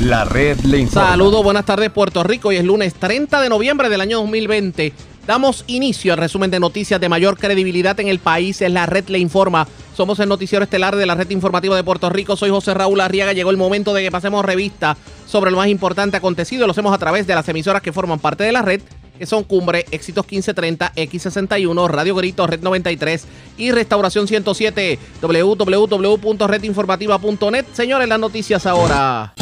La red le informa. Saludos, buenas tardes Puerto Rico. Hoy es lunes 30 de noviembre del año 2020. Damos inicio al resumen de noticias de mayor credibilidad en el país. Es la red le informa. Somos el noticiero estelar de la red informativa de Puerto Rico. Soy José Raúl Arriaga. Llegó el momento de que pasemos revista sobre lo más importante acontecido. Lo hacemos a través de las emisoras que forman parte de la red que son Cumbre, Éxitos 1530, X61, Radio Grito, Red 93 y Restauración 107, www.redinformativa.net. Señores, las noticias ahora.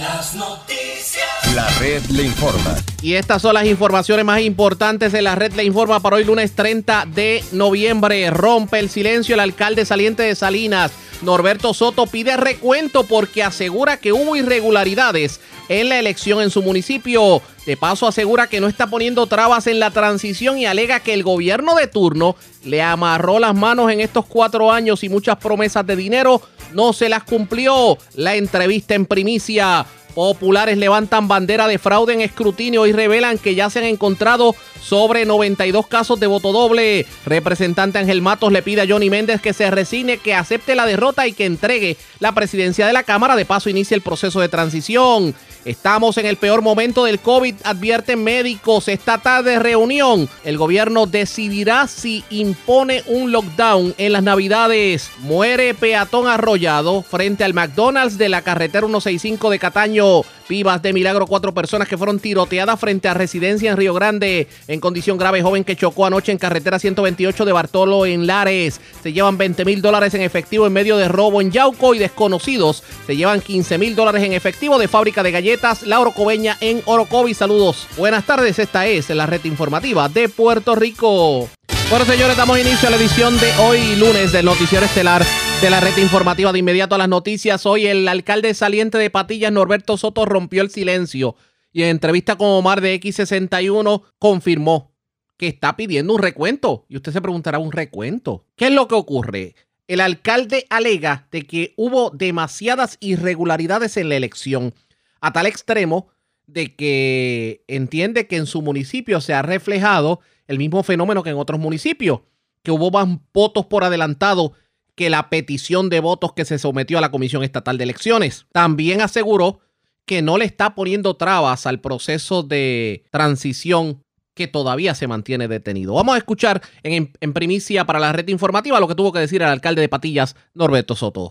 Las noticias. La red le informa. Y estas son las informaciones más importantes de la red le informa para hoy lunes 30 de noviembre. Rompe el silencio el alcalde saliente de Salinas. Norberto Soto pide recuento porque asegura que hubo irregularidades en la elección en su municipio. De paso asegura que no está poniendo trabas en la transición y alega que el gobierno de turno le amarró las manos en estos cuatro años y muchas promesas de dinero no se las cumplió. La entrevista en primicia. Populares levantan bandera de fraude en escrutinio revelan que ya se han encontrado sobre 92 casos de voto doble. Representante Ángel Matos le pide a Johnny Méndez que se resigne, que acepte la derrota y que entregue la presidencia de la Cámara. De paso, inicie el proceso de transición. Estamos en el peor momento del COVID, advierten médicos. Esta tarde reunión. El gobierno decidirá si impone un lockdown en las navidades. Muere peatón arrollado frente al McDonald's de la carretera 165 de Cataño. Vivas de milagro, cuatro personas que fueron tiroteadas frente a residencia en Río Grande. En condición grave, joven que chocó anoche en carretera 128 de Bartolo en Lares. Se llevan 20 mil dólares en efectivo en medio de robo en Yauco y desconocidos. Se llevan 15 mil dólares en efectivo de fábrica de galletas Lauro Cobeña en Orocovi. Saludos. Buenas tardes, esta es la red informativa de Puerto Rico. Bueno, señores, damos inicio a la edición de hoy, lunes, del Noticiero Estelar de la red informativa. De inmediato a las noticias. Hoy, el alcalde saliente de Patillas, Norberto Soto, rompió el silencio y en entrevista con Omar de X61 confirmó que está pidiendo un recuento. Y usted se preguntará, ¿un recuento? ¿Qué es lo que ocurre? El alcalde alega de que hubo demasiadas irregularidades en la elección, a tal extremo de que entiende que en su municipio se ha reflejado el mismo fenómeno que en otros municipios, que hubo más votos por adelantado que la petición de votos que se sometió a la Comisión Estatal de Elecciones. También aseguró que no le está poniendo trabas al proceso de transición que todavía se mantiene detenido. Vamos a escuchar en, primicia para la red informativa lo que tuvo que decir el alcalde de Patillas, Norberto Soto.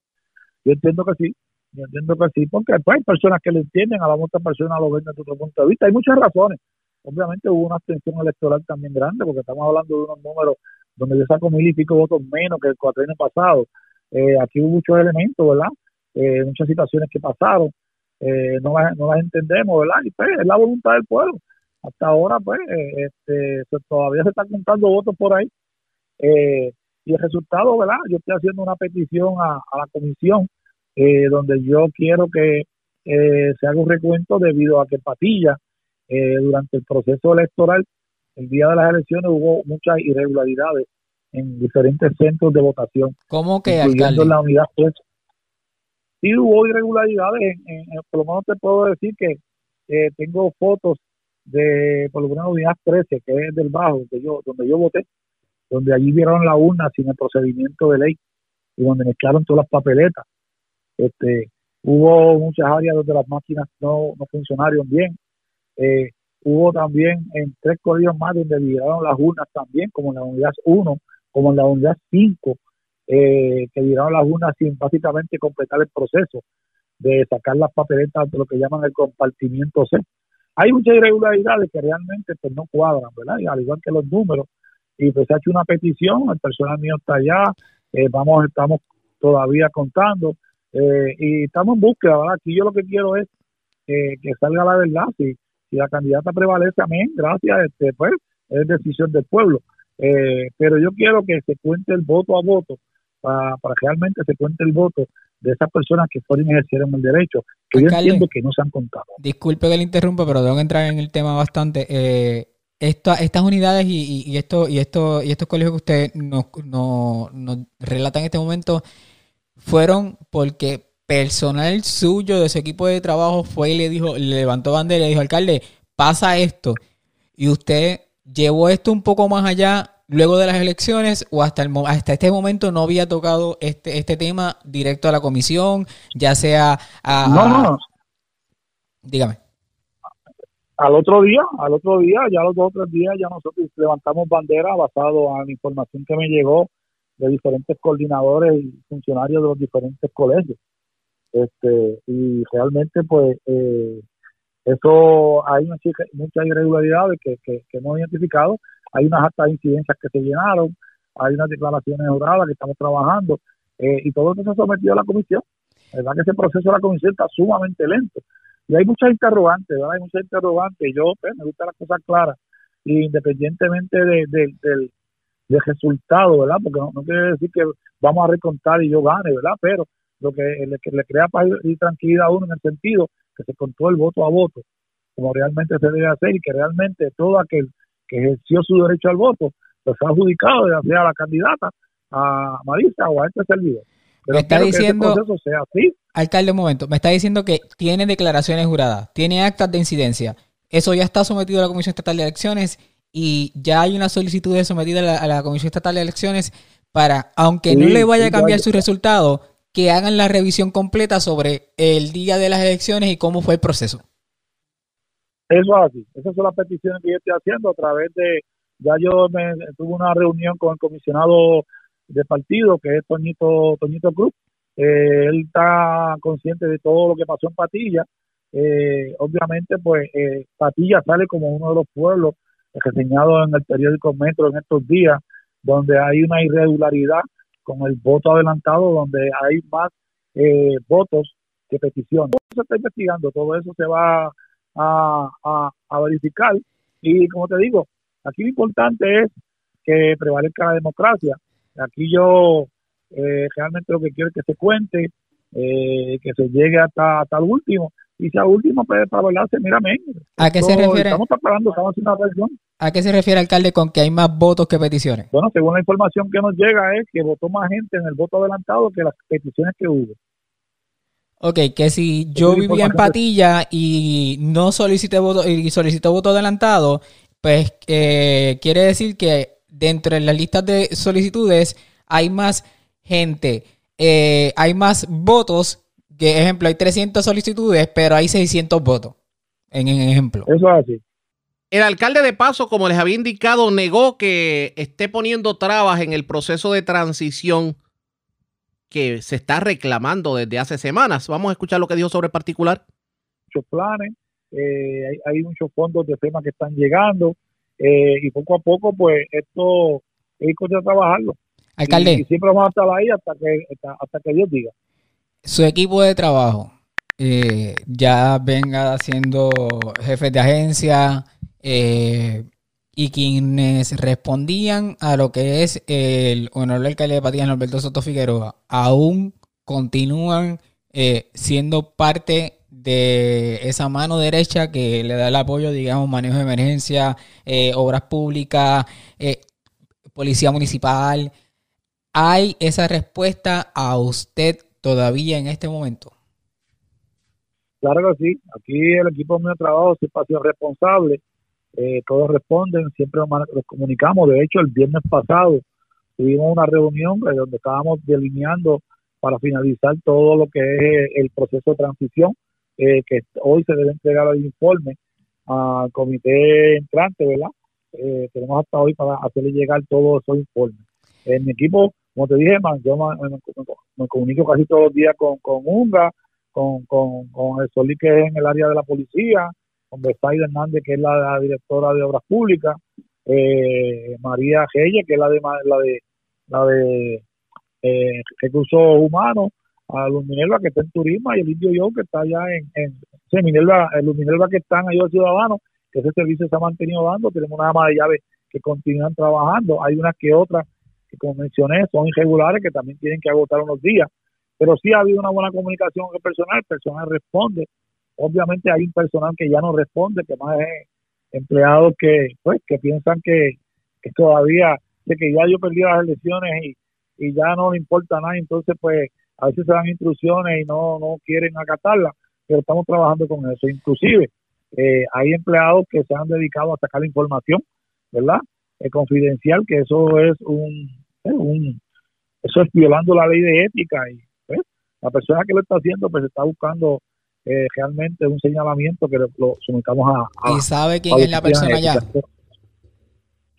Yo entiendo que sí, yo entiendo que sí, porque después hay personas que le entienden, a la otra persona lo ven desde otro punto de vista. Hay muchas razones. Obviamente hubo una abstención electoral también grande, porque estamos hablando de unos números donde yo saco mil y pico votos menos que el años pasado. Eh, aquí hubo muchos elementos, ¿verdad? Eh, muchas situaciones que pasaron, eh, no, las, no las entendemos, ¿verdad? Y pues es la voluntad del pueblo. Hasta ahora, pues, este, todavía se están contando votos por ahí. y el resultado, ¿verdad? Yo estoy haciendo una petición a, a la comisión donde yo quiero que se haga un recuento debido a que Patilla, durante el proceso electoral, el día de las elecciones hubo muchas irregularidades en diferentes centros de votación. ¿Cómo que, incluyendo la unidad pues, Sí hubo irregularidades, en, por lo menos te puedo decir que eh, tengo fotos de por lo menos unidad 13, que es del bajo, donde yo, donde yo voté, donde allí vieron la urna sin el procedimiento de ley y donde mezclaron todas las papeletas. Este, hubo muchas áreas donde las máquinas no, no funcionaron bien. Eh, Hubo también en tres colegios más donde viraron las urnas también, como en la unidad 1, como en la unidad 5, eh, que viraron las urnas sin básicamente completar el proceso de sacar las papeletas de lo que llaman el compartimiento C. Hay muchas irregularidades que realmente pues, no cuadran, ¿verdad? Y al igual que los números. Y pues se ha hecho una petición, el personal mío está allá, eh, vamos, estamos todavía contando eh, y estamos en búsqueda, ¿verdad? Aquí yo lo que quiero es que salga la verdad, si si la candidata prevalece, amén, gracias, este, pues es decisión del pueblo. Eh, pero yo quiero que se cuente el voto a voto, para, para realmente se cuente el voto de esas personas que fueron ejercieron el derecho, que yo entiendo que no se han contado. Disculpe que le interrumpa, pero tengo que entrar en el tema bastante. Eh, estas unidades y, y, esto, y, esto, y estos colegios que usted nos, nos, nos relata en este momento fueron porque personal suyo de su equipo de trabajo fue y le dijo, le levantó bandera y le dijo, alcalde, pasa esto. Y usted llevó esto un poco más allá luego de las elecciones o hasta, el, hasta este momento no había tocado este, este tema directo a la comisión, ya sea a... No, no, Dígame. Al otro día, al otro día, ya los dos o tres días, ya nosotros levantamos bandera basado en la información que me llegó de diferentes coordinadores y funcionarios de los diferentes colegios. Este, y realmente, pues, eh, eso hay muchas irregularidades que, que, hemos identificado. Hay unas actas incidencias que se llenaron, hay unas declaraciones juradas que estamos trabajando, eh, y todo eso se ha sometido a la comisión. Verdad que ese proceso de la comisión está sumamente lento. Y hay muchas interrogantes, ¿verdad? Hay muchas interrogantes. Yo pues, me gusta las cosas claras, y independientemente de, del, del resultado, ¿verdad? Porque no, quiere decir que vamos a recontar y yo gane, ¿verdad? Pero lo que le, le crea paz y tranquilidad a uno en el sentido que se contó el voto a voto, como realmente se debe hacer y que realmente todo aquel que ejerció su derecho al voto, pues ha adjudicado, ya sea a la candidata, a Marisa o a este servidor. Pero me está diciendo, sea así. alcalde, un momento, me está diciendo que tiene declaraciones juradas, tiene actas de incidencia. Eso ya está sometido a la Comisión Estatal de Elecciones y ya hay una solicitud de sometida a la, Comisión Estatal de Elecciones para, aunque no le vaya a cambiar su resultado, que hagan la revisión completa sobre el día de las elecciones y cómo fue el proceso. Eso es así. Esas son las peticiones que yo estoy haciendo a través de, ya yo me, tuve una reunión con el comisionado de partido, que es Toñito, Toñito Cruz. Eh, él está consciente de todo lo que pasó en Patilla. Eh, obviamente, pues eh, Patilla sale como uno de los pueblos reseñados en el periódico Metro en estos días, donde hay una irregularidad con el voto adelantado, donde hay más eh, votos que peticiones. Todo se está investigando, todo eso se va a, a, verificar. Y como te digo, aquí lo importante es que prevalezca la democracia. Aquí yo eh, realmente lo que quiero es que se cuente, eh, que se llegue hasta, hasta el último y si a último puede para mira, ¿A qué se refiere? Estamos preparando, estamos haciendo una versión. ¿A qué se refiere, alcalde, con que hay más votos que peticiones? Bueno, según la información que nos llega es que votó más gente en el voto adelantado que las peticiones que hubo. Ok, que si yo vivía en Patilla y no solicité voto y solicité voto adelantado, pues eh, quiere decir que dentro de las listas de solicitudes hay más gente, eh, hay más votos que ejemplo, hay 300 solicitudes, pero hay 600 votos, en, ejemplo. Eso es así. El alcalde de Paso, como les había indicado, negó que esté poniendo trabas en el proceso de transición que se está reclamando desde hace semanas. Vamos a escuchar lo que dijo sobre el particular. Muchos planes, eh, hay, muchos fondos de FEMA que están llegando eh, y poco a poco, pues esto hay que trabajarlo. Alcalde. Y, siempre vamos a estar ahí hasta que, hasta que Dios diga su equipo de trabajo eh, ya venga siendo jefes de agencia eh, y quienes respondían a lo que es el honorable alcalde de Patía, Norberto Soto Figueroa, aún continúan eh, siendo parte de esa mano derecha que le da el apoyo, digamos, manejo de emergencia, obras públicas, policía municipal. ¿Hay esa respuesta a usted todavía en este momento? Claro que sí. Aquí el equipo mío de trabajo es espacio responsable. Eh, todos responden, siempre nos, comunicamos. De hecho, el viernes pasado tuvimos una reunión eh, donde estábamos delineando para finalizar todo lo que es el proceso de transición, eh, que hoy se debe entregar el informe al comité entrante, ¿verdad? tenemos hasta hoy para hacerle llegar todos esos informes. En mi equipo como te dije, man, yo me, comunico casi todos los días con, con Unga, con, con, el Solí, que es en el área de la policía, con Besaida Hernández, que es la, directora de Obras Públicas, eh, María Gelle, que es la de la de la de eh, recursos humanos, a que está en turismo, y el Indio Yo, que está allá en, en sí, Minerva, que están ahí los ciudadanos, que ese servicio se ha mantenido dando, tenemos una ama de llaves que continúan trabajando, hay unas que otras que como mencioné son irregulares que también tienen que agotar unos días, pero sí ha habido una buena comunicación con el personal, el personal responde, obviamente hay un personal que ya no responde, que más es empleados que pues que piensan que, todavía, de que ya yo perdí las elecciones y, y ya no le importa nada, entonces pues a veces se dan instrucciones y no, no quieren acatarlas, pero estamos trabajando con eso. Inclusive eh, hay empleados que se han dedicado a sacar la información, ¿verdad? Eh, confidencial, que eso es un, un, eso es violando la ley de ética y pues, la persona que lo está haciendo pues está buscando eh, realmente un señalamiento que lo, sometamos a, ¿Y sabe quién es la persona ya?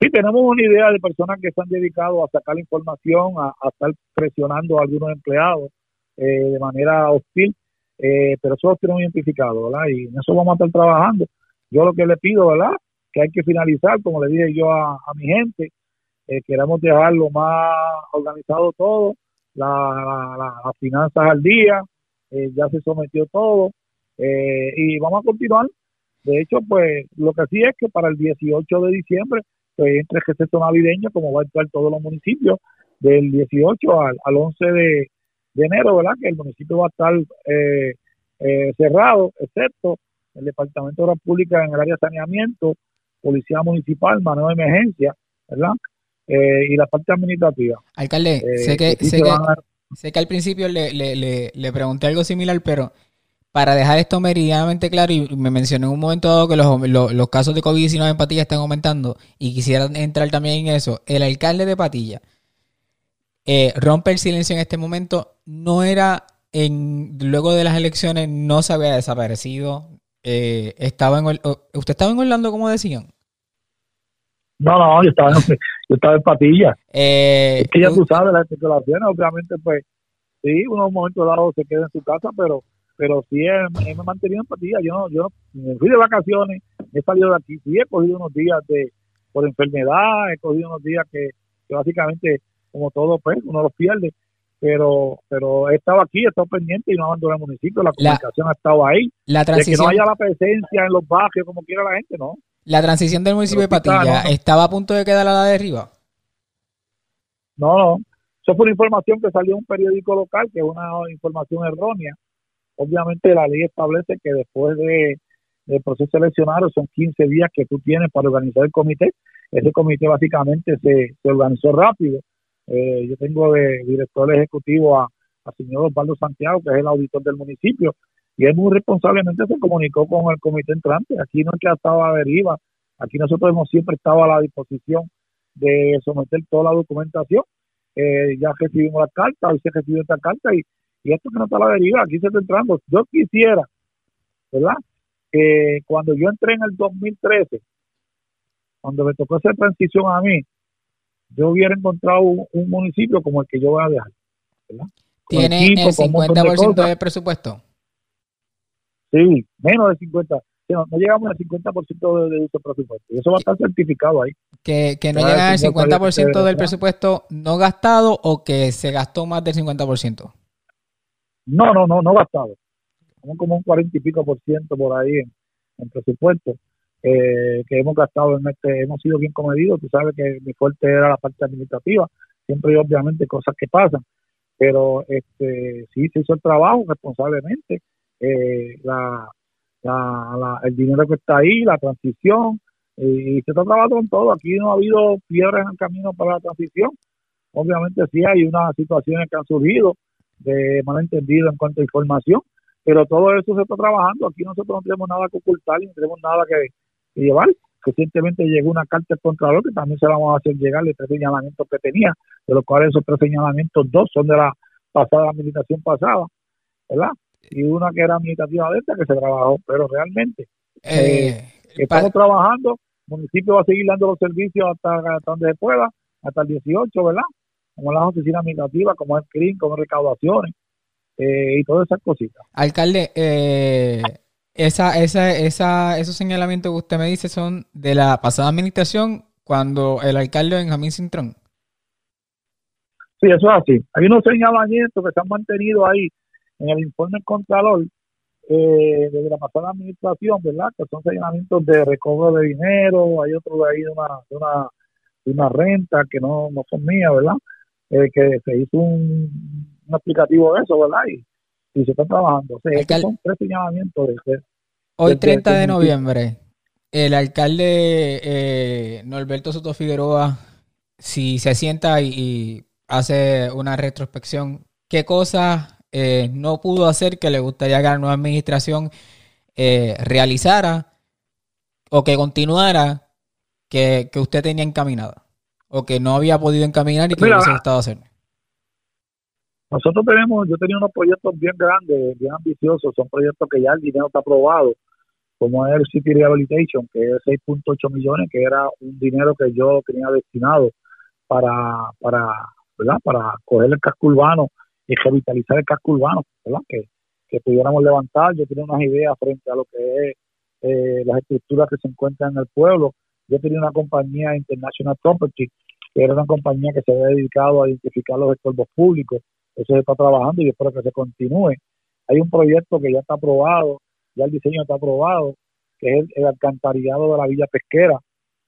Sí, tenemos una idea de personas que se han dedicado a sacar la información, a, estar presionando a algunos empleados eh, de manera hostil, eh, pero eso lo tenemos identificado, ¿verdad? Y en eso vamos a estar trabajando. Yo lo que le pido, ¿verdad? Que hay que finalizar, como le dije yo a, mi gente, eh, queremos dejarlo más organizado todo, las finanzas al día, eh, ya se sometió todo, y vamos a continuar. De hecho, pues lo que sí es que para el 18 de diciembre pues, entre el receso navideño, como va a estar todos los municipios, del 18 al, al 11 de, enero, ¿verdad? Que el municipio va a estar eh, eh, cerrado, excepto el Departamento de Obras Públicas en el área de saneamiento, Policía Municipal, mano de emergencia, ¿verdad? Eh, y la parte administrativa. Alcalde, sé que, sé, que, sé que al principio le, le, le, le pregunté algo similar, pero para dejar esto meridianamente claro, y me mencioné en un momento dado que los, casos de COVID-19 en Patilla están aumentando, y quisiera entrar también en eso, el alcalde de Patilla eh, rompe el silencio en este momento, no era en luego de las elecciones, no se había desaparecido, eh, estaba en ¿usted estaba en Orlando como decían? No, no, yo estaba en, yo estaba en Patilla. Eh, es que ya tú sabes, las especulaciones, obviamente, pues, sí, uno en un momento dado se queda en su casa, pero pero sí he, me he mantenido en patilla. Yo, yo me fui de vacaciones, he salido de aquí, sí he cogido unos días de por enfermedad, he cogido unos días que, básicamente, como todo, pues, uno los pierde. Pero pero he estado aquí, he estado pendiente y no abandoné el municipio. La comunicación ha estado ahí. La transición, que no haya la presencia en los barrios como quiera la gente, ¿no? La transición del municipio de Patilla, ¿estaba a punto de quedar a la derriba? No, no. Eso fue una información que salió en un periódico local, que es una información errónea Obviamente la ley establece que después de, del proceso eleccionario son 15 días que tú tienes para organizar el comité. Ese comité básicamente se, organizó rápido. Eh, yo tengo de director ejecutivo a, señor Osvaldo Santiago, que es el auditor del municipio, y él muy responsablemente se comunicó con el comité entrante. Aquí no es que ha estado a deriva, aquí nosotros hemos siempre estado a la disposición de someter toda la documentación. Eh, ya recibimos la carta, hoy se recibió esta carta y y esto que no está la deriva, aquí se está entrando. Yo quisiera, ¿verdad? Que cuando yo entré en el 2013, cuando me tocó hacer transición a mí, yo hubiera encontrado un, municipio como el que yo voy a dejar. ¿verdad? ¿Tiene el 50% del presupuesto? Sí, menos del 50%. No, llegamos al 50% de, de uso presupuesto. Eso va a estar certificado ahí. Que, que no llega al 50% del presupuesto no gastado o que se gastó más del 50%. No, no, no, no gastado. Como, como un cuarenta y pico por ciento por ahí en, presupuesto eh, que hemos gastado en este, hemos sido bien comedidos. Tú sabes que mi fuerte era la parte administrativa. Siempre hay obviamente cosas que pasan, pero este sí se hizo el trabajo responsablemente. Eh, la, la, el dinero que está ahí, la transición, y se está trabajando en todo. Aquí no ha habido piedras en el camino para la transición. Obviamente sí hay unas situaciones que han surgido de malentendido en cuanto a información, pero todo eso se está trabajando. Aquí nosotros no tenemos nada que ocultar, no tenemos nada que, llevar. Recientemente llegó una carta del Contralor que también se la vamos a hacer llegar de tres señalamientos que tenía, de los cuales esos tres señalamientos, dos son de la pasada administración pasada, ¿verdad? Y una que era administrativa de esta que se trabajó, pero realmente eh, eh, estamos trabajando, el municipio va a seguir dando los servicios hasta, hasta donde se pueda, hasta el 18, ¿verdad? como las oficinas administrativas, como el CRIM, como recaudaciones eh, y todas esas cositas. Alcalde, eh, esa, esa, esa, esos señalamientos que usted me dice son de la pasada administración cuando el alcalde Benjamín Cintrón. Sí, eso es así. Hay unos señalamientos que se han mantenido ahí en el informe del Contralor eh, desde la pasada administración, ¿verdad? Que son señalamientos de recobro de dinero, hay otros de ahí de una, renta que no, no son mías, ¿verdad? Eh, que se hizo un, aplicativo de eso, ¿verdad? Y, se está trabajando. O sea, son tres señalamientos Hoy, 30 de noviembre, el alcalde eh, Norberto Soto Figueroa, si se sienta y, hace una retrospección, ¿qué cosas eh, no pudo hacer que le gustaría que la nueva administración eh, realizara o que continuara que, que usted tenía encaminada? o que no había podido encaminar y que hubiese gustado hacer? Nosotros tenemos, yo tenía unos proyectos bien grandes, bien ambiciosos, son proyectos que ya el dinero está aprobado, como es el City Rehabilitation, que es 6.8 millones, que era un dinero que yo tenía destinado para, para, ¿verdad? Para coger el casco urbano y revitalizar el casco urbano, ¿verdad? Que, que pudiéramos levantar. Yo tenía unas ideas frente a lo que es eh, las estructuras que se encuentran en el pueblo. Yo tenía una compañía International Property, que era una compañía que se había dedicado a identificar los estorbos públicos. Eso se está trabajando y espero que se continúe. Hay un proyecto que ya está aprobado, ya el diseño está aprobado, que es el, alcantarillado de la Villa Pesquera,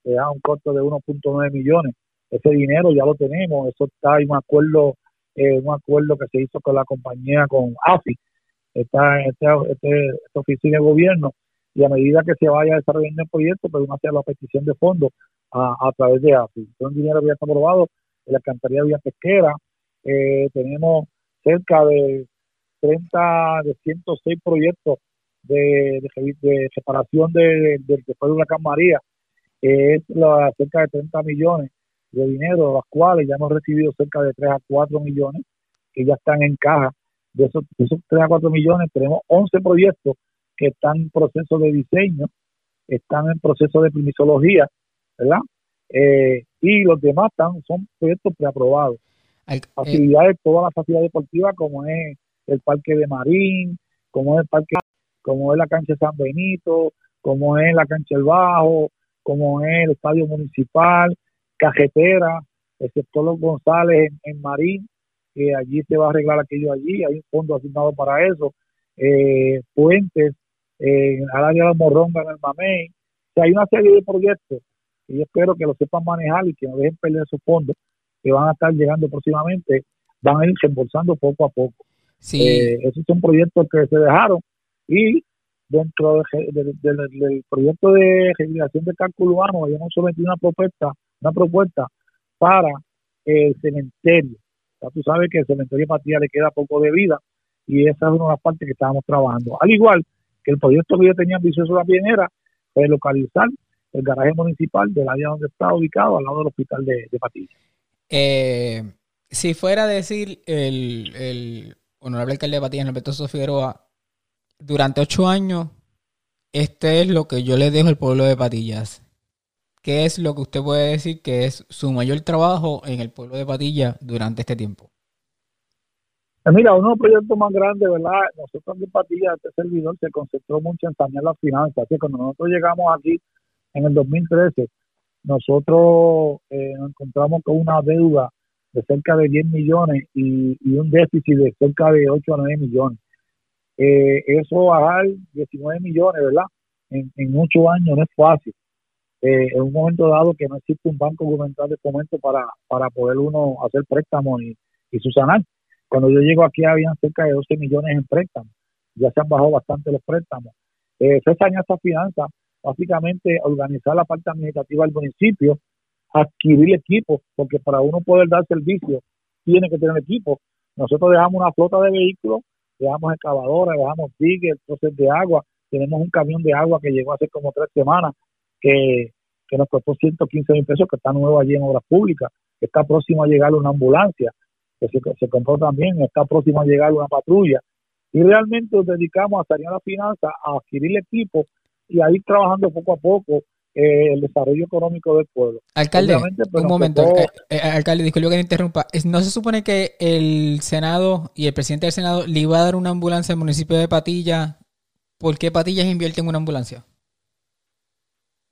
que da un costo de 1.9 millones. Ese dinero ya lo tenemos, eso está en un acuerdo, eh, un acuerdo que se hizo con la compañía, con AFI, está en este, este, esta oficina de gobierno, y a medida que se vaya desarrollando el proyecto, pues uno hace la petición de fondos a, a través de AFI. Entonces, el dinero ya está aprobado en la alcantarilla Villa Pesquera, eh, tenemos cerca de 30, de 106 proyectos de, de, separación de, del que fue el huracán María, que es la, cerca de 30 millones de dinero, de los cuales ya hemos recibido cerca de 3 a 4 millones que ya están en caja. De esos, esos 3 a 4 millones tenemos 11 proyectos que están en proceso de diseño, están en proceso de primisología, ¿verdad? Eh, y los demás están, son proyectos preaprobados. Eh, facilidades, todas las facilidades deportivas como es el parque de Marín, como es el parque como es la cancha San Benito, como es la cancha El Bajo, como es el estadio municipal, Cajetera, el sector Los González en, Marín, que allí se va a arreglar aquello allí, hay un fondo asignado para eso, eh, puentes, eh, al área de Morronga en el Mamey, o sea, hay una serie de proyectos y yo espero que lo sepan manejar y que no dejen perder esos fondos que van a estar llegando próximamente, van a ir reembolsando poco a poco. Sí. Eh, esos son proyectos que se dejaron y dentro del proyecto de generación de cálculo urbano habíamos sometido una propuesta, una propuesta para el cementerio. Ya tú sabes que el cementerio Patía le queda poco de vida y esa es una de las partes que estábamos trabajando. Al igual que el proyecto que yo tenía ambicioso también era localizar el garaje municipal del área donde está ubicado, al lado del hospital de, de Patilla. Eh, si fuera a decir el, el honorable alcalde de Patilla, Alberto Figueroa, durante ocho años, este es lo que yo le dejo al pueblo de Patillas. ¿Qué es lo que usted puede decir que es su mayor trabajo en el pueblo de Patillas durante este tiempo? Pues mira, uno de los proyectos más grandes, ¿verdad? Nosotros en Patillas, este servidor se concentró mucho en sanear las finanzas. Así que cuando nosotros llegamos aquí en el 2013, nosotros eh, nos encontramos con una deuda de cerca de 10 millones y, un déficit de cerca de 8 a 9 millones. Eh, eso bajar 19 millones, ¿verdad? En, en ocho años no es fácil. Eh, en un momento dado que no existe un banco gubernamental de fomento para, para poder uno hacer préstamos y, y subsanar. Cuando yo llego aquí habían cerca de 12 millones en préstamos. Ya se han bajado bastante los préstamos. Eh, esta finanza, básicamente organizar la parte administrativa del municipio, adquirir equipos, porque para uno poder dar servicio tiene que tener equipo. Nosotros dejamos una flota de vehículos dejamos excavadoras, dejamos diggers, troces de agua. Tenemos un camión de agua que llegó hace como tres semanas que, que nos costó 115 mil pesos, que está nuevo allí en obras públicas. Está próximo a llegar una ambulancia, que se, se compró también. Está próximo a llegar una patrulla. Y realmente nos dedicamos a salir a la finanza, a adquirir equipo y a ir trabajando poco a poco eh, el desarrollo económico del pueblo. Alcalde, pues, un momento, eh, eh, alcalde, disculpe que me interrumpa. ¿No se supone que el Senado y el presidente del Senado le iba a dar una ambulancia al municipio de Patilla? ¿Por qué Patillas invierte en una ambulancia?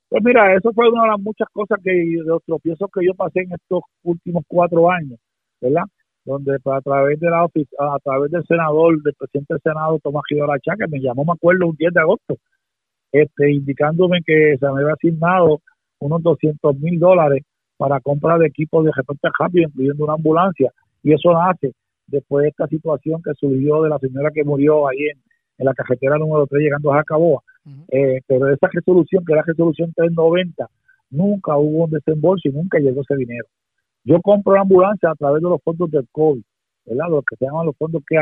Pues mira, eso fue una de las muchas cosas que de los tropiezos que yo pasé en estos últimos cuatro años, ¿verdad? Donde pues, a través de la a través del senador, del presidente del Senado, Tomás Gidora que me llamó, me acuerdo, un 10 de agosto, este, indicándome que se me había asignado unos 200 mil dólares para compra de equipos de reporte rápido, incluyendo una ambulancia. Y eso nace después de esta situación que surgió de la señora que murió ahí en, la carretera número 3 llegando a Jacaboa. Eh, pero esa resolución, que era resolución 390, nunca hubo un desembolso y nunca llegó ese dinero. Yo compro la ambulancia a través de los fondos del COVID, ¿verdad? Los que se llaman los fondos que,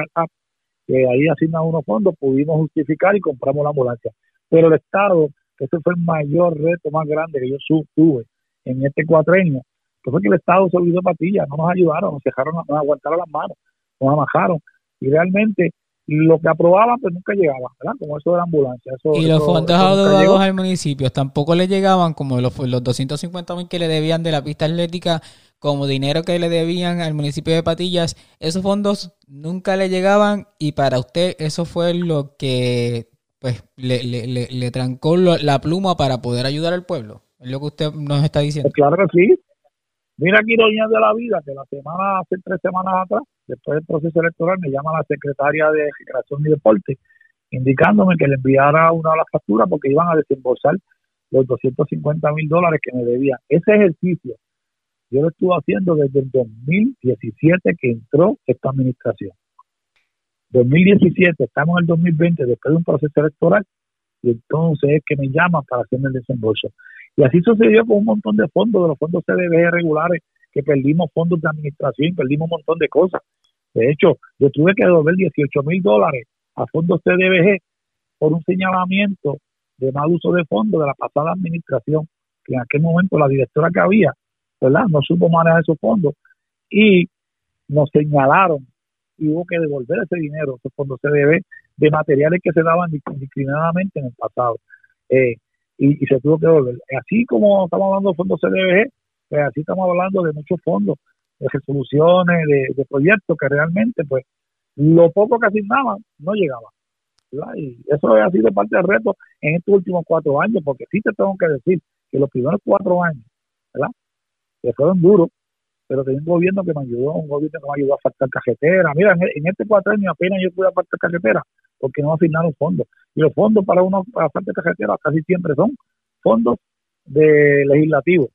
que ahí asignan unos fondos, pudimos justificar y compramos la ambulancia. Pero el Estado, que ese fue el mayor reto más grande que yo tuve en este cuatrenio, que fue que el Estado se olvidó patilla, no nos ayudaron, nos dejaron, nos aguantaron las manos. nos amajaron. Y realmente lo que aprobaban pues nunca llegaba, ¿verdad? Como eso de la ambulancia. y los fondos adeudados al municipio tampoco le llegaban, como los, los 250 mil que le debían de la pista atlética, como dinero que le debían al municipio de Patillas, esos fondos nunca le llegaban y para usted eso fue lo que pues le, le, le, trancó la pluma para poder ayudar al pueblo. Es lo que usted nos está diciendo. Pues claro que sí. Mira aquí ironía de la vida, que la semana, hace tres semanas atrás, después del proceso electoral, me llama la secretaria de Recreación y Deporte, indicándome que le enviara una de las facturas porque iban a desembolsar los 250 mil dólares que me debían. Ese ejercicio yo lo estuve haciendo desde el 2017 que entró esta administración. 2017, estamos en el 2020, después de un proceso electoral, y entonces es que me llaman para hacerme el desembolso. Y así sucedió con un montón de fondos, de los fondos CDB regulares, que perdimos fondos de administración, perdimos un montón de cosas. De hecho, yo tuve que devolver 18 mil dólares a fondos CDBG por un señalamiento de mal uso de fondos de la pasada administración, que en aquel momento la directora que había, ¿verdad? No supo manejar esos fondos y nos señalaron y hubo que devolver ese dinero, esos fondos CDB, de materiales que se daban discriminadamente en el pasado. Eh, y, se tuvo que devolver. Así como estamos hablando de fondos CDBG, pues así estamos hablando de muchos fondos, de resoluciones, de, proyectos que realmente, pues, lo poco que asignaban no llegaba. Y eso ha sido parte del reto en estos últimos cuatro años, porque sí te tengo que decir que los primeros cuatro años, ¿verdad? Que fueron duros, pero tenía un gobierno que me ayudó, un gobierno que me ayudó a faltar cajetera. Mira, en, este cuatro años apenas yo pude apartar cajetera porque no asignaron fondos. Y los fondos para uno para faltar cajetera casi siempre son fondos de legislativo.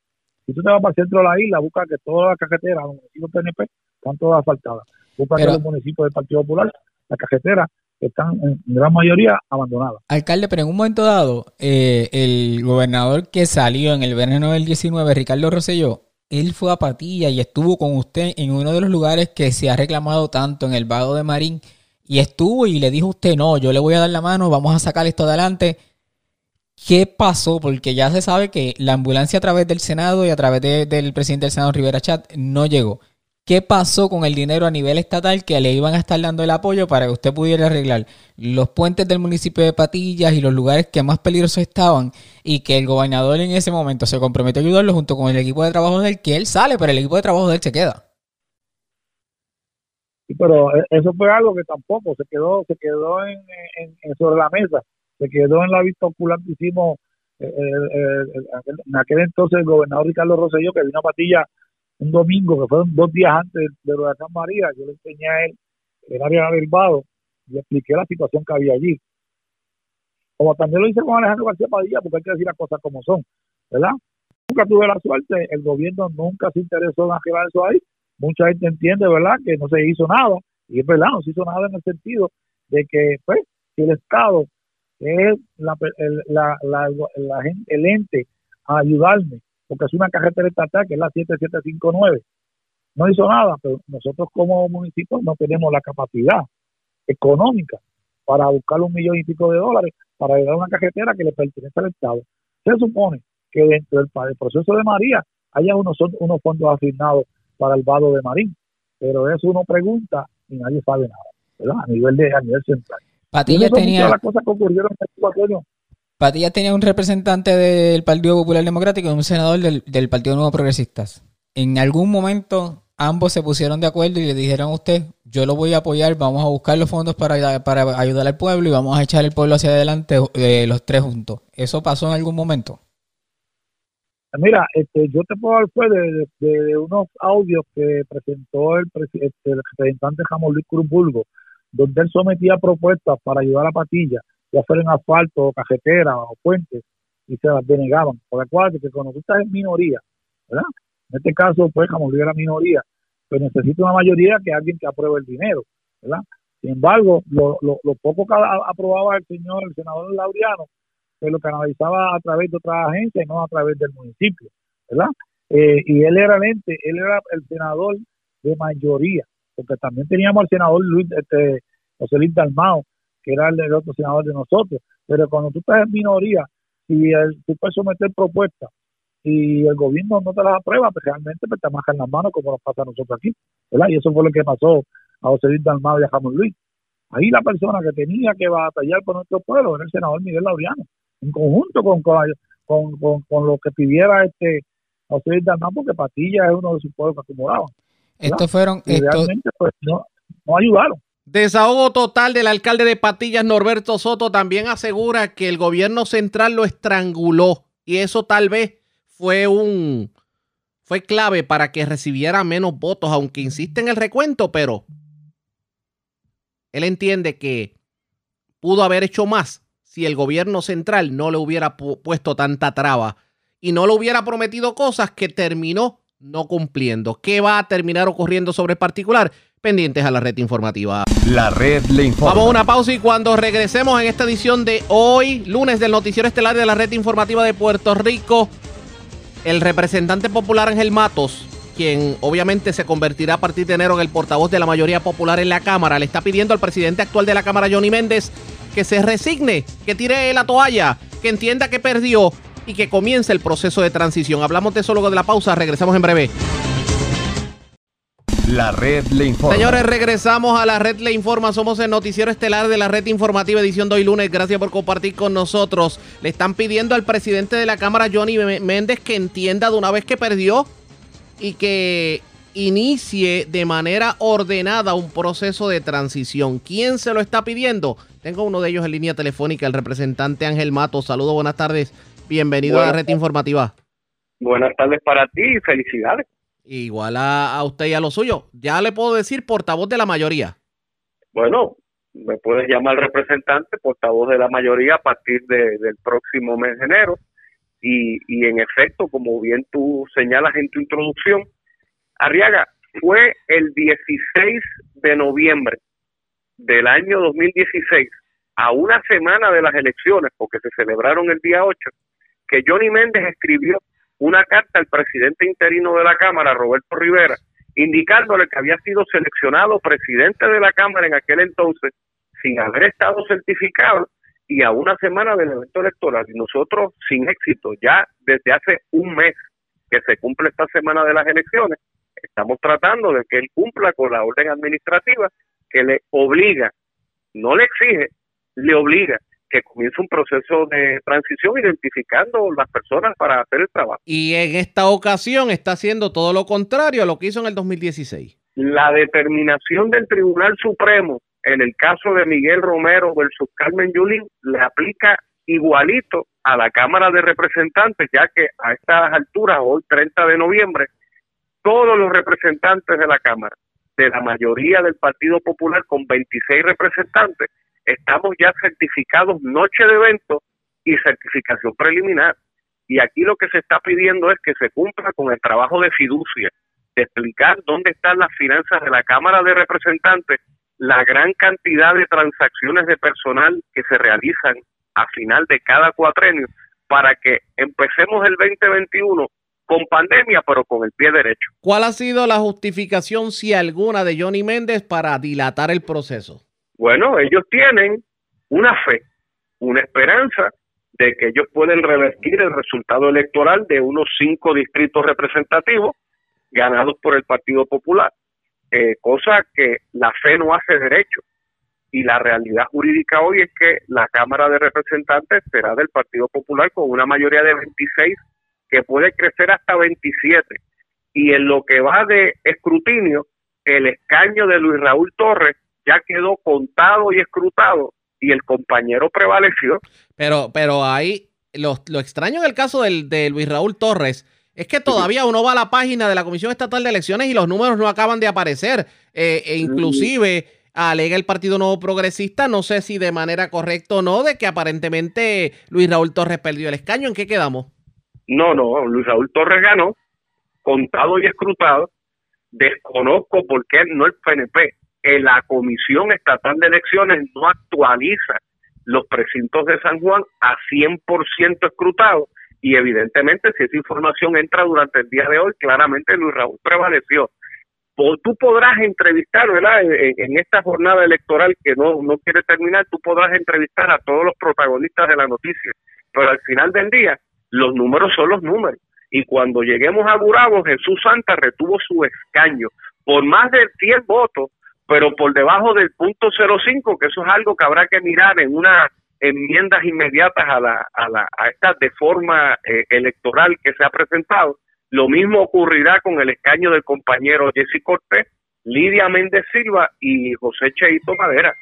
Si tú te vas para el centro de la isla, busca que todas las cajeteras, los municipios PNP, están todas asfaltadas. Busca que los municipios del Partido Popular, las cajeteras están en gran mayoría abandonadas. Alcalde, pero en un momento dado, eh, el gobernador que salió en el verano del 19, Ricardo Rosselló, él fue a Patilla y estuvo con usted en uno de los lugares que se ha reclamado tanto, en el Vado de Marín, y estuvo y le dijo a usted, no, yo le voy a dar la mano, vamos a sacar esto adelante. ¿Qué pasó? Porque ya se sabe que la ambulancia a través del Senado y a través del presidente del Senado, Rivera Chat, no llegó. ¿Qué pasó con el dinero a nivel estatal que le iban a estar dando el apoyo para que usted pudiera arreglar los puentes del municipio de Patillas y los lugares que más peligrosos estaban y que el gobernador en ese momento se comprometió a ayudarlo junto con el equipo de trabajo del que él sale, pero el equipo de trabajo de él se queda? Sí, pero e, eso fue algo que tampoco se quedó se quedó en, sobre la mesa, se quedó en la vista ocular que hicimos eh, eh, eh, en aquel entonces el gobernador Ricardo Rosselló que vino a Patilla un domingo, que fueron dos días antes de Huracán María, yo le enseñé a él el área del Vado y expliqué la situación que había allí. Como también lo hice con Alejandro García Padilla, porque hay que decir las cosas como son, ¿verdad? Nunca tuve la suerte, el gobierno nunca se interesó en arreglar eso ahí. Mucha gente entiende, ¿verdad?, que no se hizo nada, y es verdad, no se hizo nada en el sentido de que, pues, si el Estado es la, el, la, la, el ente a ayudarme porque es una carretera estatal que es la 7759. No hizo nada, pero nosotros como municipio no tenemos la capacidad económica para buscar un millón y pico de dólares para llegar a una carretera que le pertenece al Estado. Se supone que dentro del, proceso de María haya unos, unos fondos asignados para el vado de Marín, pero eso uno pregunta y nadie sabe nada, ¿verdad? A nivel de a nivel central. Patilla tenía las cosas que ocurrieron en este Patilla tenía un representante del Partido Popular Democrático y un senador del, Partido Nuevo Progresistas. En algún momento ambos se pusieron de acuerdo y le dijeron a usted, yo lo voy a apoyar, vamos a buscar los fondos para, para ayudar al pueblo y vamos a echar el pueblo hacia adelante eh, los tres juntos. ¿Eso pasó en algún momento? Mira, este, yo te puedo hablar de, unos audios que presentó el, este, representante Jamón Luis Cruz donde él sometía propuestas para ayudar a Patilla ya fueran asfalto, o cajetera o puentes, y se las denegaban. Por acuérdate que cuando tú estás en minoría, ¿verdad? En este caso, pues, como digo, la minoría, pues necesita una mayoría que alguien que apruebe el dinero, ¿verdad? Sin embargo, lo, lo, poco que aprobaba el señor, el senador Laureano, pues lo canalizaba a través de otras agencias y no a través del municipio, ¿verdad? Eh, y él era el él era el senador de mayoría, porque también teníamos al senador Luis, este, José Luis Dalmao, que era el otro senador de nosotros. Pero cuando tú estás en minoría y el, tú puedes someter propuestas y el gobierno no te las aprueba, pues realmente pues te en las manos como nos pasa a nosotros aquí. ¿verdad? Y eso fue lo que pasó a José Luis Dalmado y a Jamón Luis. Ahí la persona que tenía que batallar por nuestro pueblo era el senador Miguel Laureano, en conjunto con, con, con, lo que pidiera este José Luis Dalmado, porque Patilla es uno de sus pueblos que acumulaban. Estos fueron. realmente, pues, no, no ayudaron. Desahogo total del alcalde de Patillas, Norberto Soto, también asegura que el gobierno central lo estranguló y eso tal vez fue un fue clave para que recibiera menos votos, aunque insiste en el recuento, pero él entiende que pudo haber hecho más si el gobierno central no le hubiera puesto tanta traba y no le hubiera prometido cosas que terminó no cumpliendo. ¿Qué va a terminar ocurriendo sobre el particular? Pendientes a la red informativa. La red le informa. Vamos a una pausa y cuando regresemos en esta edición de hoy, lunes del Noticiero Estelar de la red informativa de Puerto Rico, el representante popular Ángel Matos, quien obviamente se convertirá a partir de enero en el portavoz de la mayoría popular en la Cámara, le está pidiendo al presidente actual de la Cámara, Johnny Méndez, que se resigne, que tire la toalla, que entienda que perdió y que comience el proceso de transición. Hablamos de eso luego de la pausa, regresamos en breve. La red le informa. Señores, regresamos a la red le informa. Somos el noticiero estelar de la red informativa edición de hoy lunes. Gracias por compartir con nosotros. Le están pidiendo al presidente de la Cámara, Johnny Méndez, que entienda de una vez que perdió y que inicie de manera ordenada un proceso de transición. ¿Quién se lo está pidiendo? Tengo uno de ellos en línea telefónica, el representante Ángel Mato. Saludos, buenas tardes. Bienvenido a la red informativa. Buenas tardes para ti y felicidades. Igual a, usted y a lo suyo. Ya le puedo decir portavoz de la mayoría. Bueno, me puedes llamar representante, portavoz de la mayoría a partir del próximo mes de enero. Y, y en efecto, como bien tú señalas en tu introducción, Arriaga, fue el 16 de noviembre del año 2016, a una semana de las elecciones, porque se celebraron el día 8, que Johnny Méndez escribió una carta al presidente interino de la Cámara, Roberto Rivera, indicándole que había sido seleccionado presidente de la Cámara en aquel entonces sin haber estado certificado y a una semana del evento electoral. Y nosotros, sin éxito, ya desde hace un mes que se cumple esta semana de las elecciones, estamos tratando de que él cumpla con la orden administrativa que le obliga, no le exige, le obliga que comience un proceso de transición identificando las personas para hacer el trabajo. Y en esta ocasión está haciendo todo lo contrario a lo que hizo en el 2016. La determinación del Tribunal Supremo en el caso de Miguel Romero versus Carmen Yulín le aplica igualito a la Cámara de Representantes, ya que a estas alturas, hoy 30 de noviembre, todos los representantes de la Cámara, de la mayoría del Partido Popular con 26 representantes, estamos ya certificados noche de evento y certificación preliminar. Y aquí lo que se está pidiendo es que se cumpla con el trabajo de fiducia, de explicar dónde están las finanzas de la Cámara de Representantes, la gran cantidad de transacciones de personal que se realizan a final de cada cuatrenio, para que empecemos el 2021 con pandemia, pero con el pie derecho. ¿Cuál ha sido la justificación, si alguna, de Johnny Méndez para dilatar el proceso? Bueno, ellos tienen una fe, una esperanza de que ellos pueden revertir el resultado electoral de unos cinco distritos representativos ganados por el Partido Popular, eh, cosa que la fe no hace derecho. Y la realidad jurídica hoy es que la Cámara de Representantes será del Partido Popular con una mayoría de 26 que puede crecer hasta 27. Y en lo que va de escrutinio, el escaño de Luis Raúl Torres ya quedó contado y escrutado y el compañero prevaleció. Pero, pero ahí, lo, lo extraño en el caso del, de Luis Raúl Torres es que todavía uno va a la página de la Comisión Estatal de Elecciones y los números no acaban de aparecer. Eh, e inclusive alega el Partido Nuevo Progresista, no sé si de manera correcta o no, de que aparentemente Luis Raúl Torres perdió el escaño. ¿En qué quedamos? No, no, Luis Raúl Torres ganó, contado y escrutado. Desconozco por qué no el PNP la Comisión Estatal de Elecciones no actualiza los precintos de San Juan a 100% escrutados y evidentemente si esa información entra durante el día de hoy, claramente Luis Raúl prevaleció. Tú podrás entrevistar, ¿verdad? En, esta jornada electoral que no, no quiere terminar, tú podrás entrevistar a todos los protagonistas de la noticia, pero al final del día los números son los números. Y cuando lleguemos a Gurabo, Jesús Santa retuvo su escaño por más de 100 votos pero por debajo del punto 05, que eso es algo que habrá que mirar en unas enmiendas inmediatas a, la, a, la, a esta deforma eh, electoral que se ha presentado. Lo mismo ocurrirá con el escaño del compañero Jesse Cortés, Lidia Méndez Silva y José Cheito Madera.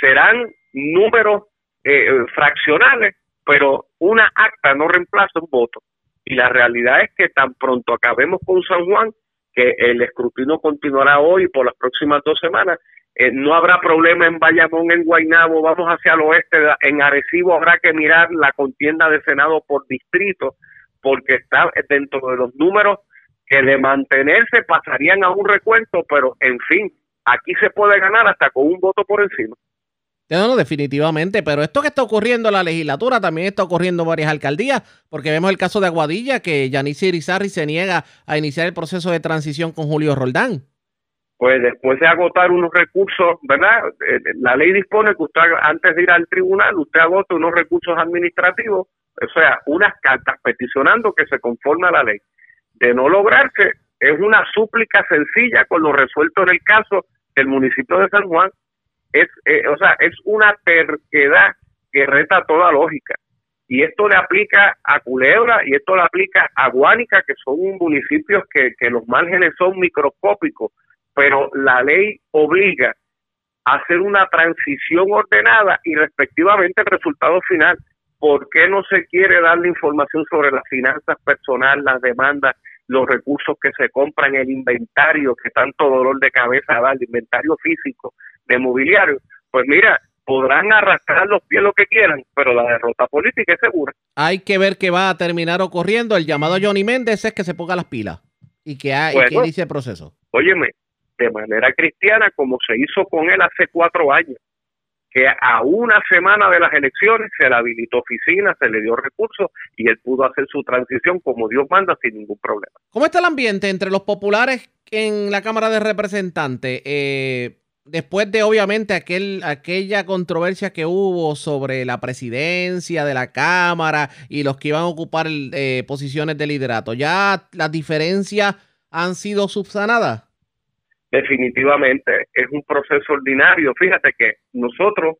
Serán números eh, fraccionales, pero una acta no reemplaza un voto. Y la realidad es que tan pronto acabemos con San Juan, que el escrutinio continuará hoy por las próximas dos semanas. Eh, no habrá problema en Bayamón, en Guaynabo, vamos hacia el oeste, en Arecibo habrá que mirar la contienda de Senado por distrito, porque está dentro de los números que de mantenerse pasarían a un recuento, pero en fin, aquí se puede ganar hasta con un voto por encima. No, no, definitivamente, pero esto que está ocurriendo en la legislatura también está ocurriendo en varias alcaldías, porque vemos el caso de Aguadilla, que Yanissi Irizarry se niega a iniciar el proceso de transición con Julio Roldán. Pues después de agotar unos recursos, ¿verdad? Eh, la ley dispone que usted, antes de ir al tribunal, usted agota unos recursos administrativos, o sea, unas cartas peticionando que se conforme a la ley. De no lograrse, es una súplica sencilla con lo resuelto en el caso del municipio de San Juan, es, eh, o sea, es una terquedad que reta toda lógica. Y esto le aplica a Culebra y esto le aplica a Guánica, que son municipios que, que los márgenes son microscópicos, pero la ley obliga a hacer una transición ordenada y respectivamente el resultado final. ¿Por qué no se quiere darle información sobre las finanzas personales, las demandas, los recursos que se compran, el inventario que tanto dolor de cabeza da, el inventario físico de mobiliario, pues mira, podrán arrastrar los pies lo que quieran, pero la derrota política es segura. Hay que ver qué va a terminar ocurriendo. El llamado a Johnny Méndez es que se ponga las pilas y que, hay, que inicie el proceso. Óyeme, de manera cristiana, como se hizo con él hace cuatro años, que a una semana de las elecciones se le habilitó oficina, se le dio recursos y él pudo hacer su transición como Dios manda sin ningún problema. ¿Cómo está el ambiente entre los populares en la Cámara de Representantes? Eh, después de obviamente aquel, aquella controversia que hubo sobre la presidencia de la Cámara y los que iban a ocupar eh, posiciones de liderato, ¿ya las diferencias han sido subsanadas? Definitivamente, es un proceso ordinario. Fíjate que nosotros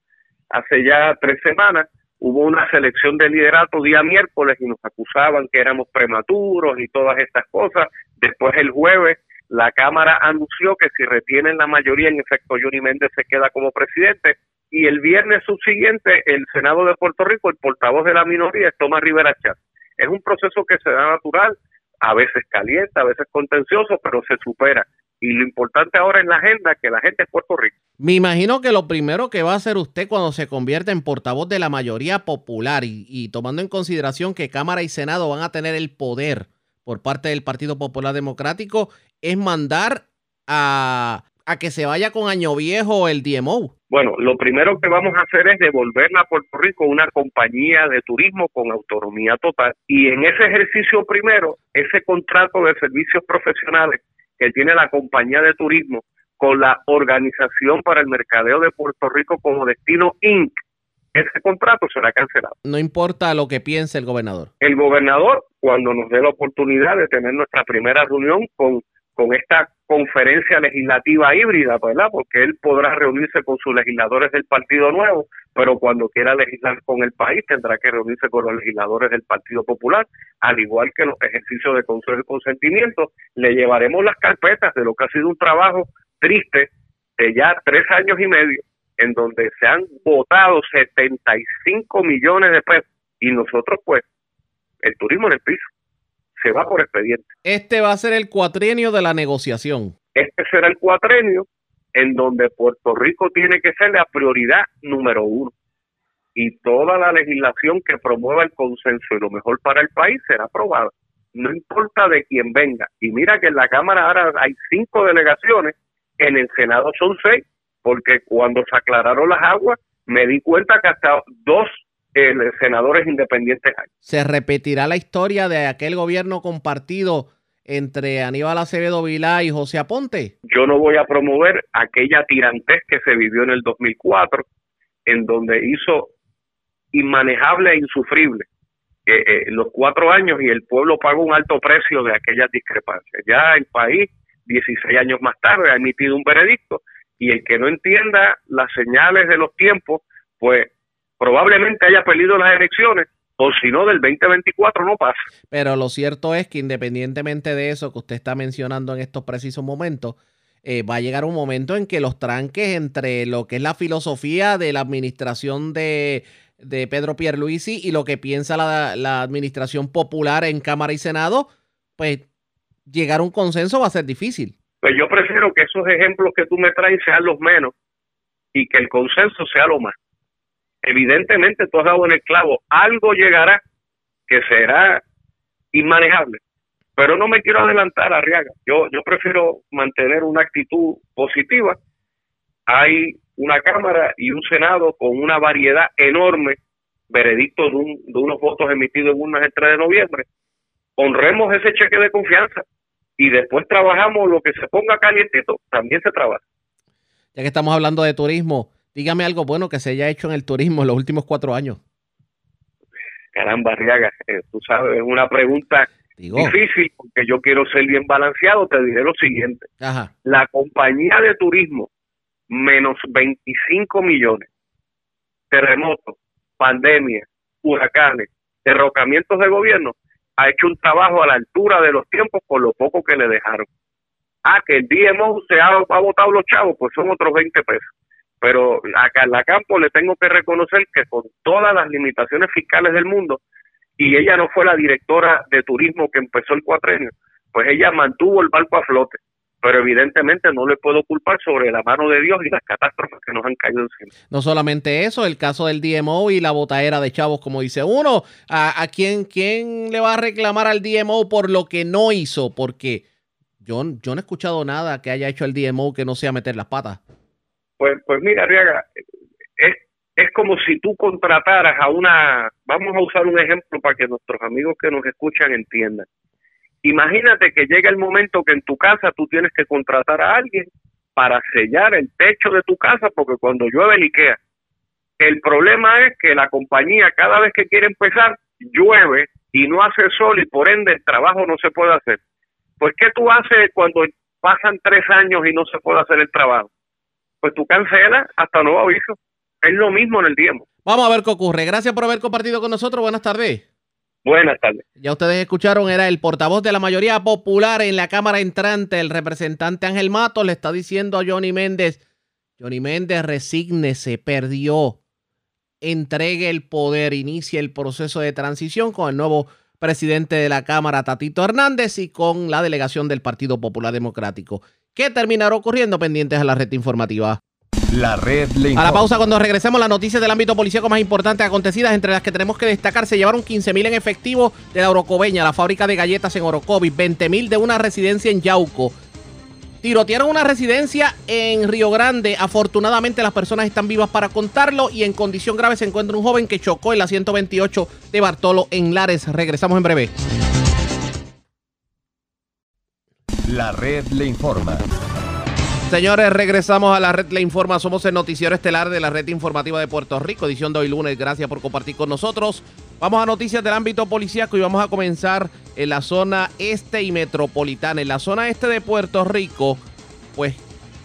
hace ya tres semanas hubo una selección de liderato día miércoles y nos acusaban que éramos prematuros y todas estas cosas. Después el jueves la Cámara anunció que si retienen la mayoría, en efecto, Johnny Méndez se queda como presidente. Y el viernes subsiguiente, el Senado de Puerto Rico, el portavoz de la minoría, es Tomás Rivera Chávez. Es un proceso que se da natural, a veces caliente, a veces contencioso, pero se supera. Y lo importante ahora en la agenda es que la gente es Puerto Rico. Me imagino que lo primero que va a hacer usted cuando se convierta en portavoz de la mayoría popular y tomando en consideración que Cámara y Senado van a tener el poder por parte del Partido Popular Democrático es mandar a, que se vaya con año viejo el DMO. Bueno, lo primero que vamos a hacer es devolverle a Puerto Rico una compañía de turismo con autonomía total. Y en ese ejercicio primero, ese contrato de servicios profesionales que tiene la compañía de turismo con la Organización para el Mercadeo de Puerto Rico como Destino Inc., ese contrato será cancelado. No importa lo que piense el gobernador. El gobernador, cuando nos dé la oportunidad de tener nuestra primera reunión con, con esta conferencia legislativa híbrida, ¿verdad? Porque él podrá reunirse con sus legisladores del Partido Nuevo, pero cuando quiera legislar con el país tendrá que reunirse con los legisladores del Partido Popular, al igual que los ejercicios de control y consentimiento, le llevaremos las carpetas de lo que ha sido un trabajo triste de ya tres años y medio en donde se han votado 75 millones de pesos y nosotros pues el turismo en el piso se va por expediente. Este va a ser el cuatrienio de la negociación. Este será el cuatrienio en donde Puerto Rico tiene que ser la prioridad número uno. Y toda la legislación que promueva el consenso y lo mejor para el país será aprobada. No importa de quién venga. Y mira que en la Cámara ahora hay cinco delegaciones, en el Senado son seis porque cuando se aclararon las aguas me di cuenta que hasta dos eh, senadores independientes hay. ¿Se repetirá la historia de aquel gobierno compartido entre Aníbal Acevedo Vilá y José Aponte? Yo no voy a promover aquella tirantez que se vivió en el 2004, en donde hizo inmanejable e insufrible eh, eh, los cuatro años y el pueblo pagó un alto precio de aquellas discrepancias. Ya el país, 16 años más tarde, ha emitido un veredicto Y el que no entienda las señales de los tiempos, pues probablemente haya perdido las elecciones o si no, del 2024 no pasa. Pero lo cierto es que independientemente de eso que usted está mencionando en estos precisos momentos, eh, va a llegar un momento en que los tranques entre lo que es la filosofía de la administración de, de Pedro Pierluisi y lo que piensa la, la, administración popular en Cámara y Senado, pues llegar a un consenso va a ser difícil. Pues yo prefiero que esos ejemplos que tú me traes sean los menos y que el consenso sea lo más evidentemente tú has dado en el clavo, algo llegará que será inmanejable. Pero no me quiero adelantar, Arriaga. Yo, yo prefiero mantener una actitud positiva. Hay una Cámara y un Senado con una variedad enorme, veredicto de, de unos votos emitidos en unas el 3 de noviembre. Honremos ese cheque de confianza y después trabajamos lo que se ponga calientito, también se trabaja. Ya que estamos hablando de turismo, Dígame algo bueno que se haya hecho en el turismo en los últimos cuatro años. Caramba, Riaga, eh, tú sabes, es una pregunta difícil porque yo quiero ser bien balanceado. Te diré lo siguiente: la compañía de turismo, menos 25 millones, terremotos, pandemias, huracanes, derrocamientos de gobierno, ha hecho un trabajo a la altura de los tiempos con lo poco que le dejaron. Ah, que el DMO se ha, ha votado los chavos, pues son otros 20 pesos pero a Carla Campo le tengo que reconocer que con todas las limitaciones fiscales del mundo, y ella no fue la directora de turismo que empezó el cuatrenio, pues ella mantuvo el barco a flote, pero evidentemente no le puedo culpar sobre la mano de Dios y las catástrofes que nos han caído encima. No solamente eso, el caso del DMO y la botaera de chavos, como dice uno, ¿a, a quién, quién le va a reclamar al DMO por lo que no hizo? Porque yo, yo no he escuchado nada que haya hecho el DMO que no sea meter las patas. Pues, pues mira, Arriaga, es, es como si tú contrataras a una, vamos a usar un ejemplo para que nuestros amigos que nos escuchan entiendan. Imagínate que llega el momento que en tu casa tú tienes que contratar a alguien para sellar el techo de tu casa porque cuando llueve liquea. El problema es que la compañía cada vez que quiere empezar llueve y no hace sol y por ende el trabajo no se puede hacer. Pues ¿qué tú haces cuando pasan tres años y no se puede hacer el trabajo? pues tú cancelas hasta nuevo aviso. Es lo mismo en el tiempo. Vamos a ver qué ocurre. Gracias por haber compartido con nosotros. Buenas tardes. Buenas tardes. Ya ustedes escucharon, era el portavoz de la mayoría popular en la Cámara entrante, el representante Ángel Mato, le está diciendo a Johnny Méndez, Johnny Méndez, resígnese, perdió, entregue el poder, inicie el proceso de transición con el nuevo presidente de la Cámara, Tatito Hernández, y con la delegación del Partido Popular Democrático. ¿Qué terminará ocurriendo pendientes a la red informativa? La red A la pausa, cuando regresemos, las noticias del ámbito policíaco más importantes acontecidas, entre las que tenemos que destacar, se llevaron 15 mil en efectivo de la Orocobeña, la fábrica de galletas en Orocovi, 20 mil de una residencia en Yauco. Tirotearon una residencia en Río Grande. Afortunadamente las personas están vivas para contarlo y en condición grave se encuentra un joven que chocó en la 128 de Bartolo en Lares. Regresamos en breve. La red le informa. Señores, regresamos a la red Le Informa. Somos el noticiero estelar de la red informativa de Puerto Rico, edición de hoy lunes. Gracias por compartir con nosotros. Vamos a noticias del ámbito policíaco y vamos a comenzar en la zona este y metropolitana. En la zona este de Puerto Rico, pues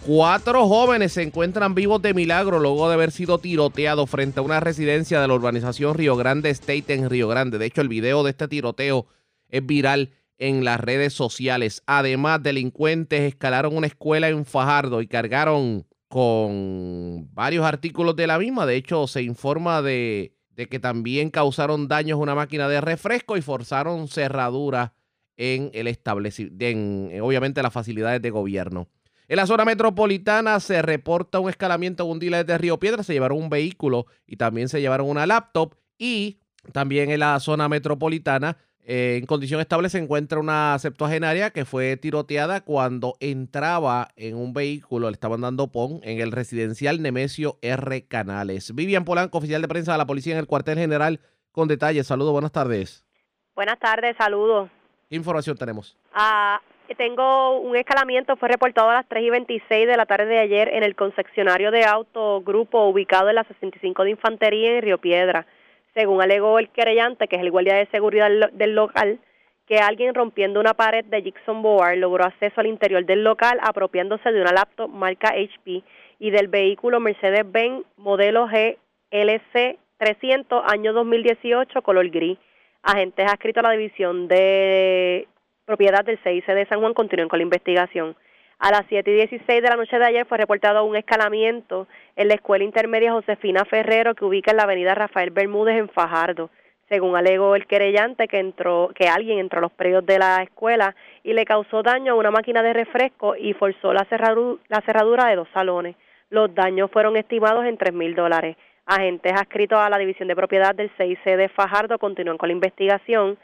cuatro jóvenes se encuentran vivos de milagro luego de haber sido tiroteados frente a una residencia de la urbanización Río Grande State en Río Grande. De hecho, el video de este tiroteo es viral en las redes sociales. Además, delincuentes escalaron una escuela en Fajardo y cargaron con varios artículos de la misma. De hecho, se informa de, que también causaron daños a una máquina de refresco y forzaron cerraduras en el establecimiento, en obviamente las facilidades de gobierno. En la zona metropolitana se reporta un escalamiento en un dealer de Río Piedra. Se llevaron un vehículo y también se llevaron una laptop. Y también en la zona metropolitana eh, en condición estable se encuentra una septuagenaria que fue tiroteada cuando entraba en un vehículo, le estaban dando PON, en el residencial Nemesio R. Canales. Vivian Polanco, oficial de prensa de la policía en el cuartel general, con detalles. Saludos, buenas tardes. Buenas tardes, saludos. ¿Qué información tenemos? Ah, tengo un escalamiento, fue reportado a las 3 y 26 de la tarde de ayer en el concesionario de auto grupo ubicado en la 65 de Infantería en Río Piedra según alegó el querellante, que es el guardia de seguridad del local, que alguien rompiendo una pared de Jackson Board logró acceso al interior del local apropiándose de una laptop marca HP y del vehículo Mercedes-Benz modelo GLC 300 año 2018 color gris. Agentes adscritos a la división de propiedad del CIC de San Juan continúan con la investigación. A las 7 y 16 de la noche de ayer fue reportado un escalamiento en la escuela intermedia Josefina Ferrero que ubica en la avenida Rafael Bermúdez en Fajardo. Según alegó el querellante que entró, que alguien entró a los predios de la escuela y le causó daño a una máquina de refresco y forzó la cerradura, de dos salones. Los daños fueron estimados en tres mil dólares. Agentes adscritos a la División de Propiedad del CIC de Fajardo continúan con la investigación.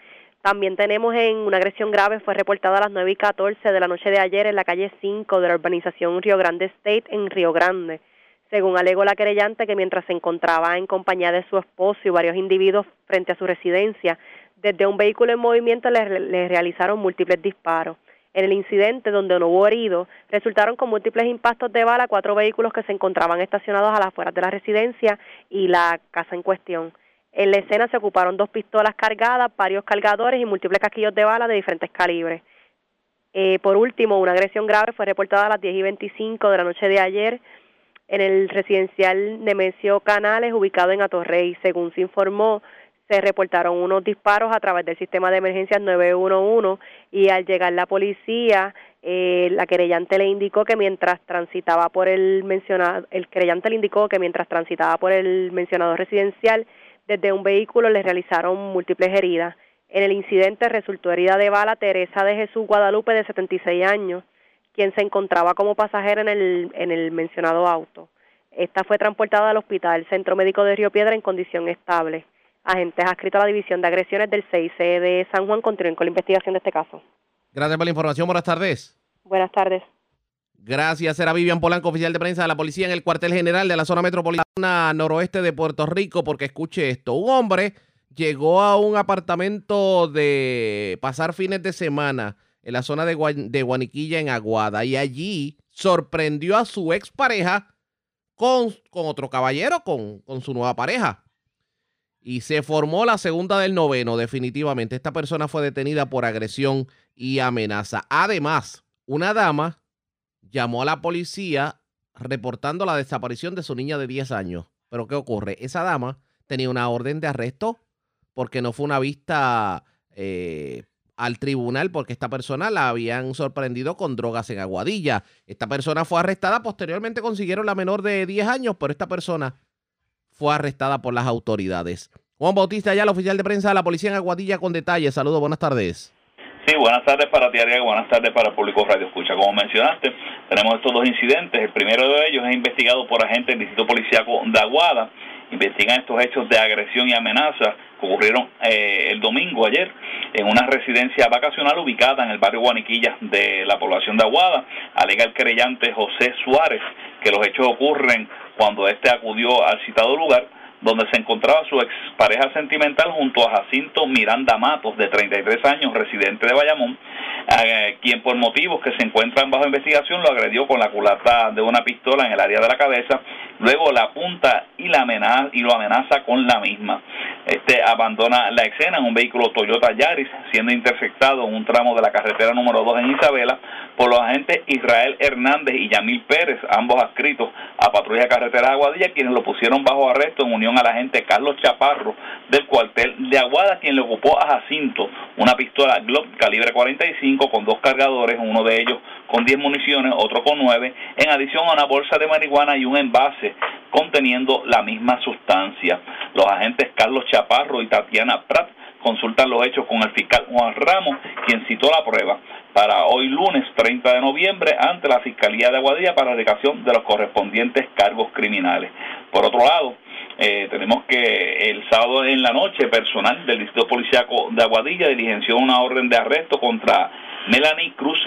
También tenemos en una agresión grave, fue reportada a las 9 y 14 de la noche de ayer en la calle 5 de la urbanización Río Grande State en Río Grande. Según alegó la querellante que mientras se encontraba en compañía de su esposo y varios individuos frente a su residencia, desde un vehículo en movimiento le, le realizaron múltiples disparos. En el incidente, donde no hubo heridos, resultaron con múltiples impactos de bala cuatro vehículos que se encontraban estacionados a las afueras de la residencia y la casa en cuestión. En la escena se ocuparon dos pistolas cargadas, varios cargadores y múltiples casquillos de bala de diferentes calibres. Eh, por último, una agresión grave fue reportada a las 10 y 25 de la noche de ayer en el residencial Nemesio Canales, ubicado en Atorrey. Según se informó, se reportaron unos disparos a través del sistema de emergencias 911 y al llegar la policía, eh, la querellante le indicó que mientras transitaba por el mencionado, el querellante le indicó que mientras transitaba por el mencionado residencial, desde un vehículo le realizaron múltiples heridas. En el incidente resultó herida de bala Teresa de Jesús Guadalupe de 76 años, quien se encontraba como pasajera en el, en el mencionado auto. Esta fue transportada al hospital Centro Médico de Río Piedra en condición estable. Agentes adscritos a la División de Agresiones del CIC de San Juan continúen con la investigación de este caso. Gracias por la información. Buenas tardes. Buenas tardes. Gracias. Era Vivian Polanco, oficial de prensa de la policía en el cuartel general de la zona metropolitana noroeste de Puerto Rico, porque escuche esto. Un hombre llegó a un apartamento de pasar fines de semana en la zona de, Guaniquilla, en Aguada, y allí sorprendió a su expareja con, con otro caballero, con, con su nueva pareja y se formó la segunda del noveno, definitivamente. Esta persona fue detenida por agresión y amenaza. Además, una dama llamó a la policía reportando la desaparición de su niña de 10 años. Pero ¿qué ocurre? Esa dama tenía una orden de arresto porque no fue una vista eh, al tribunal porque esta persona la habían sorprendido con drogas en Aguadilla. Esta persona fue arrestada, posteriormente consiguieron la menor de 10 años, pero esta persona fue arrestada por las autoridades. Juan Bautista, ya el oficial de prensa de la policía en Aguadilla con detalles. Saludos, buenas tardes. Sí, buenas tardes para ti, Ariel, buenas tardes para el público Radio Escucha. Como mencionaste, tenemos estos dos incidentes. El primero de ellos es investigado por agentes del Distrito Policiaco de Aguada. Investigan estos hechos de agresión y amenaza que ocurrieron eh, el domingo ayer en una residencia vacacional ubicada en el barrio Guaniquilla de la población de Aguada. Alega el creyente José Suárez que los hechos ocurren cuando éste acudió al citado lugar donde se encontraba su expareja sentimental junto a Jacinto Miranda Matos, de 33 años, residente de Bayamón, eh, quien por motivos que se encuentran bajo investigación lo agredió con la culata de una pistola en el área de la cabeza, luego la apunta y, la amenaza, y lo amenaza con la misma. Este abandona la escena en un vehículo Toyota Yaris, siendo interceptado en un tramo de la carretera número 2 en Isabela por los agentes Israel Hernández y Yamil Pérez, ambos adscritos a Patrulla Carretera Aguadilla, quienes lo pusieron bajo arresto en unión al agente Carlos Chaparro del cuartel de Aguada, quien le ocupó a Jacinto una pistola Glock calibre 45 con dos cargadores, uno de ellos con 10 municiones, otro con 9, en adición a una bolsa de marihuana y un envase conteniendo la misma sustancia. Los agentes Carlos Chaparro y Tatiana Prat consultan los hechos con el fiscal Juan Ramos, quien citó la prueba para hoy lunes 30 de noviembre ante la Fiscalía de Aguadilla para la dedicación de los correspondientes cargos criminales. Por otro lado, eh, tenemos que el sábado en la noche, personal del Distrito Policiaco de Aguadilla diligenció una orden de arresto contra Melanie Cruz,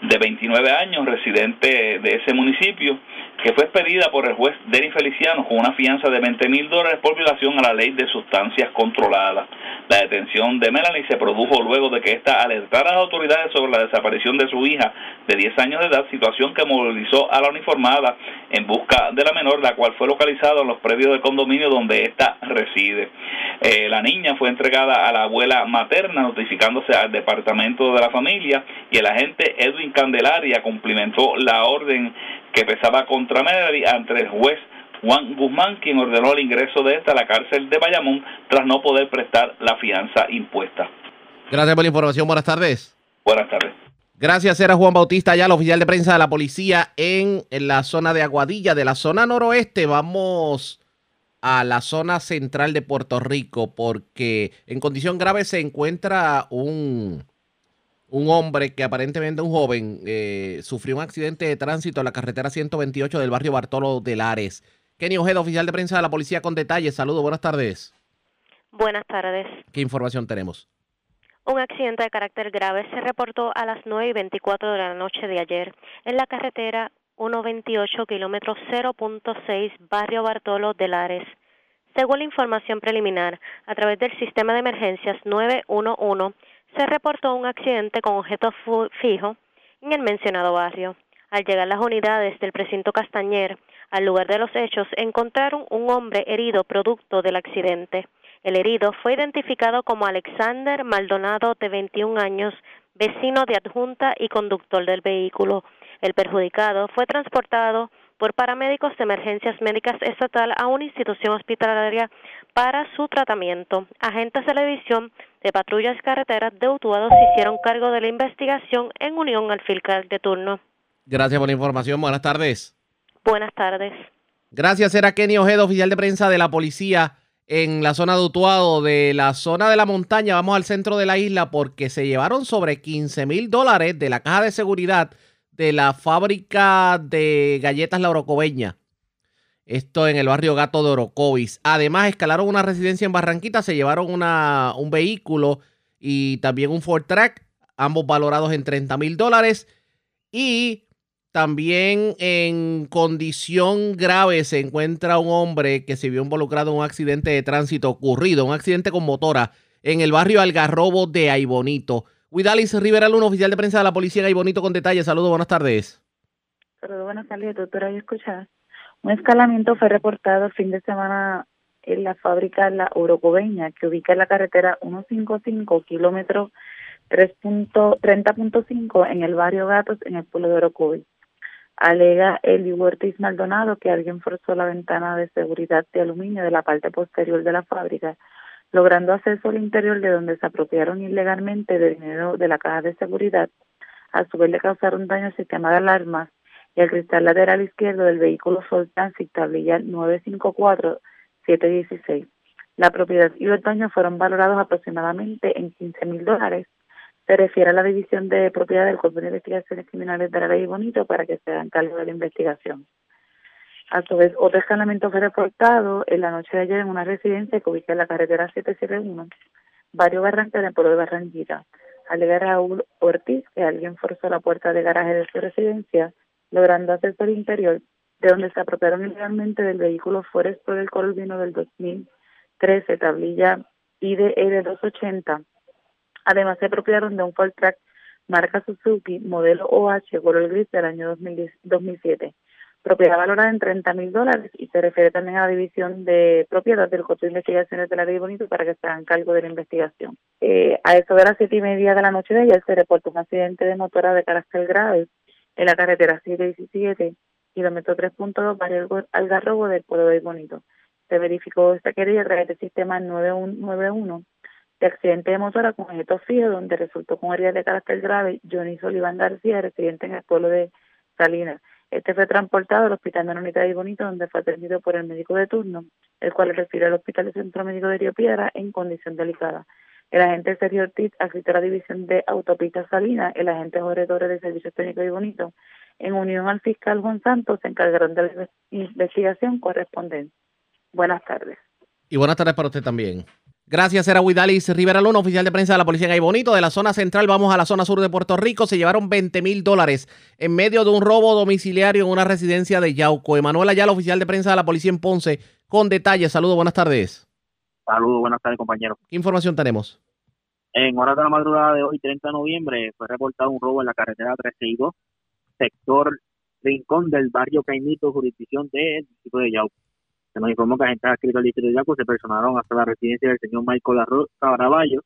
de 29 años, residente de ese municipio, que fue expedida por el juez Denis Feliciano con una fianza de 20 mil dólares por violación a la ley de sustancias controladas. La detención de Melanie se produjo luego de que ésta alertara a las autoridades sobre la desaparición de su hija de 10 años de edad, situación que movilizó a la uniformada en busca de la menor, la cual fue localizada en los predios del condominio donde ésta reside. Eh, la niña fue entregada a la abuela materna, notificándose al departamento de la familia, y el agente Edwin Candelaria cumplimentó la orden que pesaba contra Melanie ante el juez Juan Guzmán, quien ordenó el ingreso de esta a la cárcel de Bayamón tras no poder prestar la fianza impuesta. Gracias por la información. Buenas tardes. Buenas tardes. Gracias, era Juan Bautista, ya el oficial de prensa de la policía en, en, la zona de Aguadilla, de la zona noroeste. Vamos a la zona central de Puerto Rico porque en condición grave se encuentra un, un hombre que aparentemente un joven eh, sufrió un accidente de tránsito en la carretera 128 del barrio Bartolo de Lares. Kenny Ojeda, oficial de prensa de la policía con detalles. Saludos, buenas tardes. Buenas tardes. ¿Qué información tenemos? Un accidente de carácter grave se reportó a las 9 y 24 de la noche de ayer en la carretera 128 kilómetros 0.6 barrio Bartolo de Lares. Según la información preliminar, a través del sistema de emergencias 911 se reportó un accidente con objeto fijo en el mencionado barrio. Al llegar las unidades del precinto Castañer al lugar de los hechos, encontraron un hombre herido producto del accidente. El herido fue identificado como Alexander Maldonado, de 21 años, vecino de adjunta y conductor del vehículo. El perjudicado fue transportado por paramédicos de emergencias médicas estatal a una institución hospitalaria para su tratamiento. Agentes de la División de Patrullas Carreteras de Utuado se hicieron cargo de la investigación en unión al fiscal de turno. Gracias por la información. Buenas tardes. Buenas tardes. Gracias. Era Kenny Ojeda, oficial de prensa de la policía en la zona de Utuado, de la zona de la montaña. Vamos al centro de la isla porque se llevaron sobre 15 mil dólares de la caja de seguridad de la fábrica de galletas La Orocobeña. Esto en el barrio Gato de Orocovis. Además, escalaron una residencia en Barranquita, se llevaron una, un vehículo y también un Ford Track, ambos valorados en 30 mil dólares. Y también en condición grave se encuentra un hombre que se vio involucrado en un accidente de tránsito ocurrido, un accidente con motora en el barrio Algarrobo de Aibonito. Huidalis Rivera Luna, oficial de prensa de la policía de Aibonito con detalles. Saludos, buenas tardes. Saludos, buenas tardes, doctora. ¿Y escuchar? Un escalamiento fue reportado el fin de semana en la fábrica La Orocobeña, que ubica en la carretera 155, kilómetro 30.5 en el barrio Gatos, en el pueblo de Orocovi. Alega Eli Ortiz Maldonado que alguien forzó la ventana de seguridad de aluminio de la parte posterior de la fábrica, logrando acceso al interior de donde se apropiaron ilegalmente de dinero de la caja de seguridad. A su vez le causaron daño al sistema de alarmas y al cristal lateral izquierdo del vehículo Sol Transit tablilla 954-716. La propiedad y los daños fueron valorados aproximadamente en 15 mil dólares se refiere a la división de propiedad del Cuerpo de Investigaciones Criminales de la Ley Bonito para que se hagan cargo de la investigación. A su vez, otro escalamiento fue reportado en la noche de ayer en una residencia que ubica en la carretera 771, Barrio Barranca, en el pueblo de Barranquita. Alega Raúl Ortiz que alguien forzó la puerta de garaje de su residencia, logrando acceso al interior, de donde se apropiaron ilegalmente del vehículo Forest por el Corvino del 2013, tablilla IDL 280, Además, se apropiaron de un Ford Track marca Suzuki, modelo OH, color gris del año 2007. Propiedad valorada en 30 mil dólares y se refiere también a la división de propiedad del Costo de Investigaciones de la Ley Bonito para que se hagan cargo de la investigación. Eh, a eso de las siete y media de la noche de ayer se reportó un accidente de motora de carácter grave en la carretera 717, kilómetro 3.2, barrio Algarrobo del pueblo de Bonito. Se verificó esta querella a través del sistema 9191 de accidente de motora con objeto fijo, donde resultó con heridas de carácter grave Johnny Soliván García, residente en el pueblo de Salinas. Este fue transportado al hospital de unidad de Bonito, donde fue atendido por el médico de turno, el cual refiere al hospital de centro médico de Río Piedra en condición delicada. El agente Sergio Ortiz asistió a la división de autopistas Salinas, el agente Jorge Torres de Servicios Técnicos de Bonito, en unión al fiscal Juan Santos, se encargaron de la investigación correspondiente. Buenas tardes. Y buenas tardes para usted también. Gracias, era Huidalis Rivera Luna, oficial de prensa de la policía en Bonito. De la zona central vamos a la zona sur de Puerto Rico. Se llevaron 20 mil dólares en medio de un robo domiciliario en una residencia de Yauco. Emanuel Ayala, oficial de prensa de la policía en Ponce, con detalles. Saludos, buenas tardes. Saludos, buenas tardes, compañeros. ¿Qué información tenemos? En horas de la madrugada de hoy, 30 de noviembre, fue reportado un robo en la carretera 362, sector Rincón del barrio Caimito, jurisdicción del distrito de Yauco. Se nos informó que agentes adscritos al distrito de Yauco se personaron hasta la residencia del señor Michael Caraballo,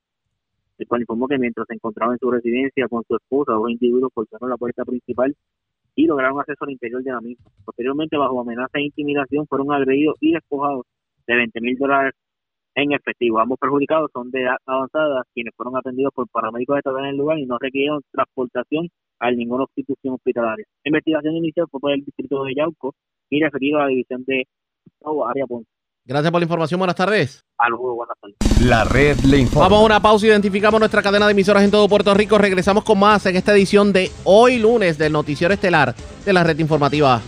el cual informó que mientras se encontraba en su residencia con su esposa, dos individuos forzaron la puerta principal y lograron acceso al interior de la misma. Posteriormente, bajo amenaza e intimidación, fueron agredidos y despojados de 20 mil dólares en efectivo. Ambos perjudicados son de edad avanzada, quienes fueron atendidos por paramédicos de en el lugar y no requirieron transportación a ninguna institución hospitalaria. La investigación inicial fue por el distrito de Yauco y referido a la división de Ponce. Gracias por la información. Buenas tardes. Saludos, buenas tardes. La red le informa. Vamos a una pausa. Identificamos nuestra cadena de emisoras en todo Puerto Rico. Regresamos con más en esta edición de hoy lunes del Noticiero Estelar de la red informativa.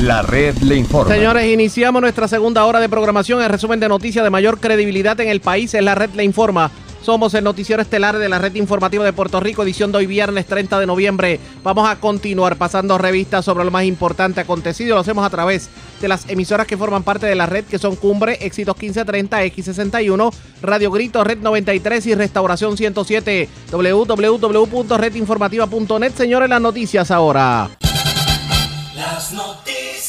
La red le informa. Señores, iniciamos nuestra segunda hora de programación. El resumen de noticias de mayor credibilidad en el país es la red le informa. Somos el noticiero estelar de la red informativa de Puerto Rico, edición de hoy viernes 30 de noviembre. Vamos a continuar pasando revistas sobre lo más importante acontecido. Lo hacemos a través de las emisoras que forman parte de la red, que son Cumbre, Éxitos 1530, X61, Radio Grito, Red 93 y Restauración 107. www.redinformativa.net. Señores, las noticias ahora. Las noticias.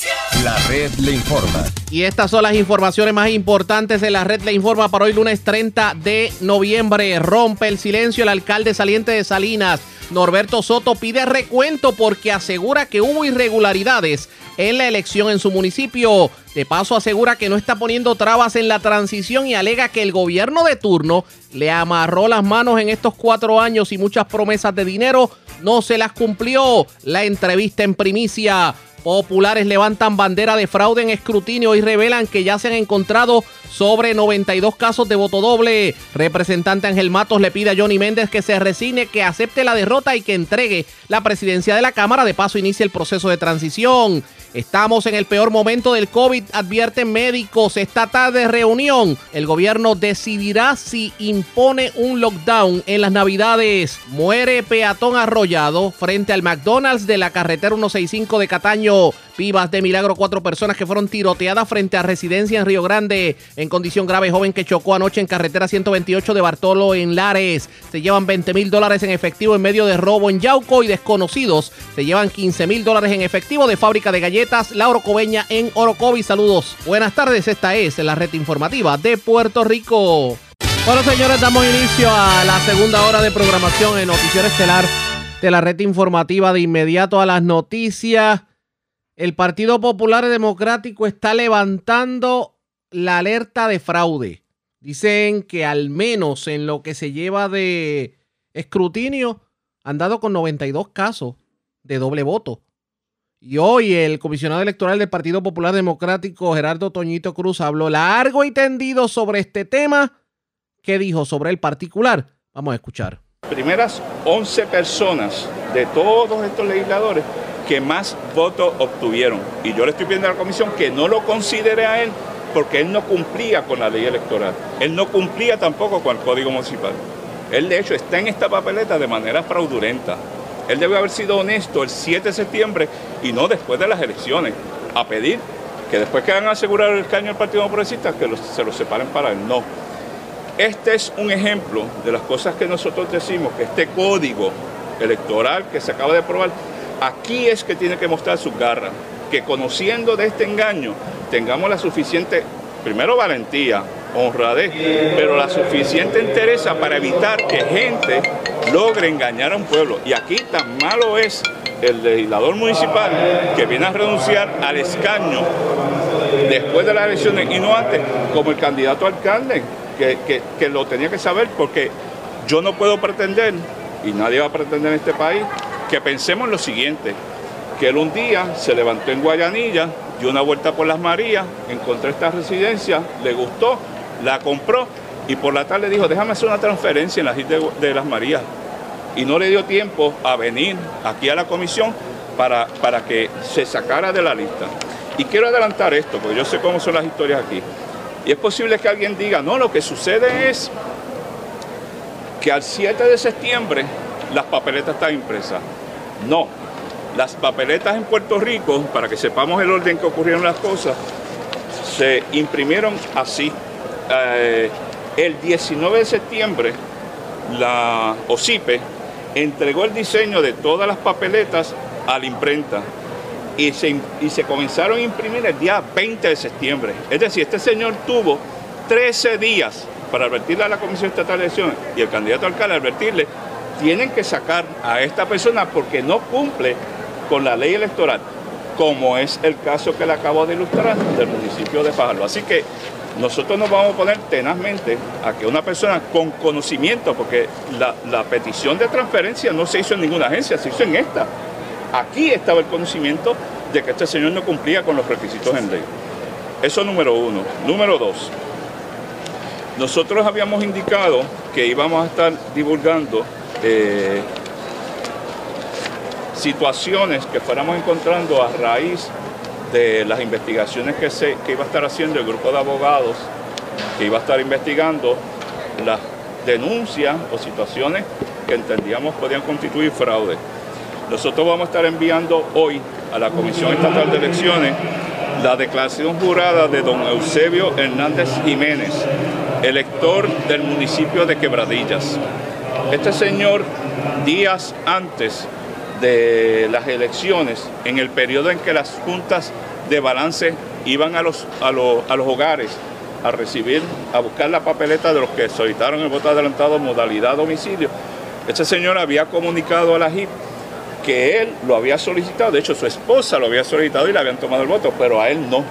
La red le informa. Y estas son las informaciones más importantes de la red le informa para hoy lunes 30 de noviembre. Rompe el silencio el alcalde saliente de Salinas. Norberto Soto pide recuento porque asegura que hubo irregularidades en la elección en su municipio. De paso asegura que no está poniendo trabas en la transición y alega que el gobierno de turno le amarró las manos en estos cuatro años y muchas promesas de dinero no se las cumplió. La entrevista en primicia. Populares levantan bandera de fraude en escrutinio y revelan que ya se han encontrado sobre 92 casos de voto doble. Representante Ángel Matos le pide a Johnny Méndez que se resigne, que acepte la derrota y que entregue la presidencia de la Cámara. De paso, inicia el proceso de transición. Estamos en el peor momento del COVID, advierten médicos. Esta tarde reunión. El gobierno decidirá si impone un lockdown en las navidades. Muere peatón arrollado frente al McDonald's de la carretera 165 de Cataño. Vivas de milagro, cuatro personas que fueron tiroteadas frente a residencia en Río Grande. En condición grave, joven que chocó anoche en carretera 128 de Bartolo en Lares. Se llevan 20 mil dólares en efectivo en medio de robo en Yauco y desconocidos. Se llevan 15 mil dólares en efectivo de fábrica de galletas Lauro Coveña en Orocovi. Saludos. Buenas tardes, esta es la red informativa de Puerto Rico. Bueno, señores, damos inicio a la segunda hora de programación en Noticiero Estelar de la red informativa de inmediato a las noticias. El Partido Popular Democrático está levantando la alerta de fraude. Dicen que al menos en lo que se lleva de escrutinio han dado con 92 casos de doble voto. Y hoy el comisionado electoral del Partido Popular Democrático, Gerardo Toñito Cruz, habló largo y tendido sobre este tema. ¿Qué dijo sobre el particular? Vamos a escuchar. Primeras 11 personas de todos estos legisladores que más votos obtuvieron. Y yo le estoy pidiendo a la comisión que no lo considere a él porque él no cumplía con la ley electoral. Él no cumplía tampoco con el código municipal. Él de hecho está en esta papeleta de manera fraudulenta. Él debe haber sido honesto el 7 de septiembre y no después de las elecciones, a pedir que después que hagan asegurar el caño al Partido Progresista, que se lo separen para él. No. Este es un ejemplo de las cosas que nosotros decimos, que este código electoral que se acaba de aprobar Aquí es que tiene que mostrar su garra, que conociendo de este engaño tengamos la suficiente, primero valentía, honradez, pero la suficiente entereza para evitar que gente logre engañar a un pueblo. Y aquí tan malo es el legislador municipal que viene a renunciar al escaño después de las elecciones y no antes, como el candidato alcalde, que, que lo tenía que saber, porque yo no puedo pretender, y nadie va a pretender en este país, que pensemos lo siguiente, que él un día se levantó en Guayanilla, dio una vuelta por las Marías, encontró esta residencia, le gustó, la compró y por la tarde dijo, déjame hacer una transferencia en la de, de las Marías. Y no le dio tiempo a venir aquí a la comisión para, para que se sacara de la lista. Y quiero adelantar esto, porque yo sé cómo son las historias aquí. Y es posible que alguien diga, no, lo que sucede es que al 7 de septiembre las papeletas están impresas. No, Las papeletas en Puerto Rico, para que sepamos el orden que ocurrieron las cosas, se imprimieron así. Eh, el 19 de septiembre, la OCIPE entregó el diseño de todas las papeletas a la imprenta y se, y se comenzaron a imprimir el día 20 de septiembre. Es decir, este señor tuvo 13 días para advertirle a la Comisión Estatal de Elecciones y el candidato alcalde advertirle, tienen que sacar a esta persona porque no cumple con la ley electoral, como es el caso que le acabo de ilustrar del municipio de Fajardo. Así que nosotros nos vamos a poner tenazmente a que una persona con conocimiento, porque la, la petición de transferencia no se hizo en ninguna agencia, se hizo en esta. Aquí estaba el conocimiento de que este señor no cumplía con los requisitos en ley. Eso número uno. Número dos, nosotros habíamos indicado que íbamos a estar divulgando eh, situaciones que fuéramos encontrando a raíz de las investigaciones que, se, que iba a estar haciendo el grupo de abogados, que iba a estar investigando las denuncias o situaciones que entendíamos podían constituir fraude. Nosotros vamos a estar enviando hoy a la Comisión Estatal de Elecciones la declaración jurada de don Eusebio Hernández Jiménez, elector del municipio de Quebradillas. Este señor, días antes de las elecciones, en el periodo en que las juntas de balance iban a los, a los, a los hogares a recibir, a buscar la papeleta de los que solicitaron el voto adelantado modalidad domicilio, este señor había comunicado a la JIP que él lo había solicitado, de hecho su esposa lo había solicitado y le habían tomado el voto, pero a él no.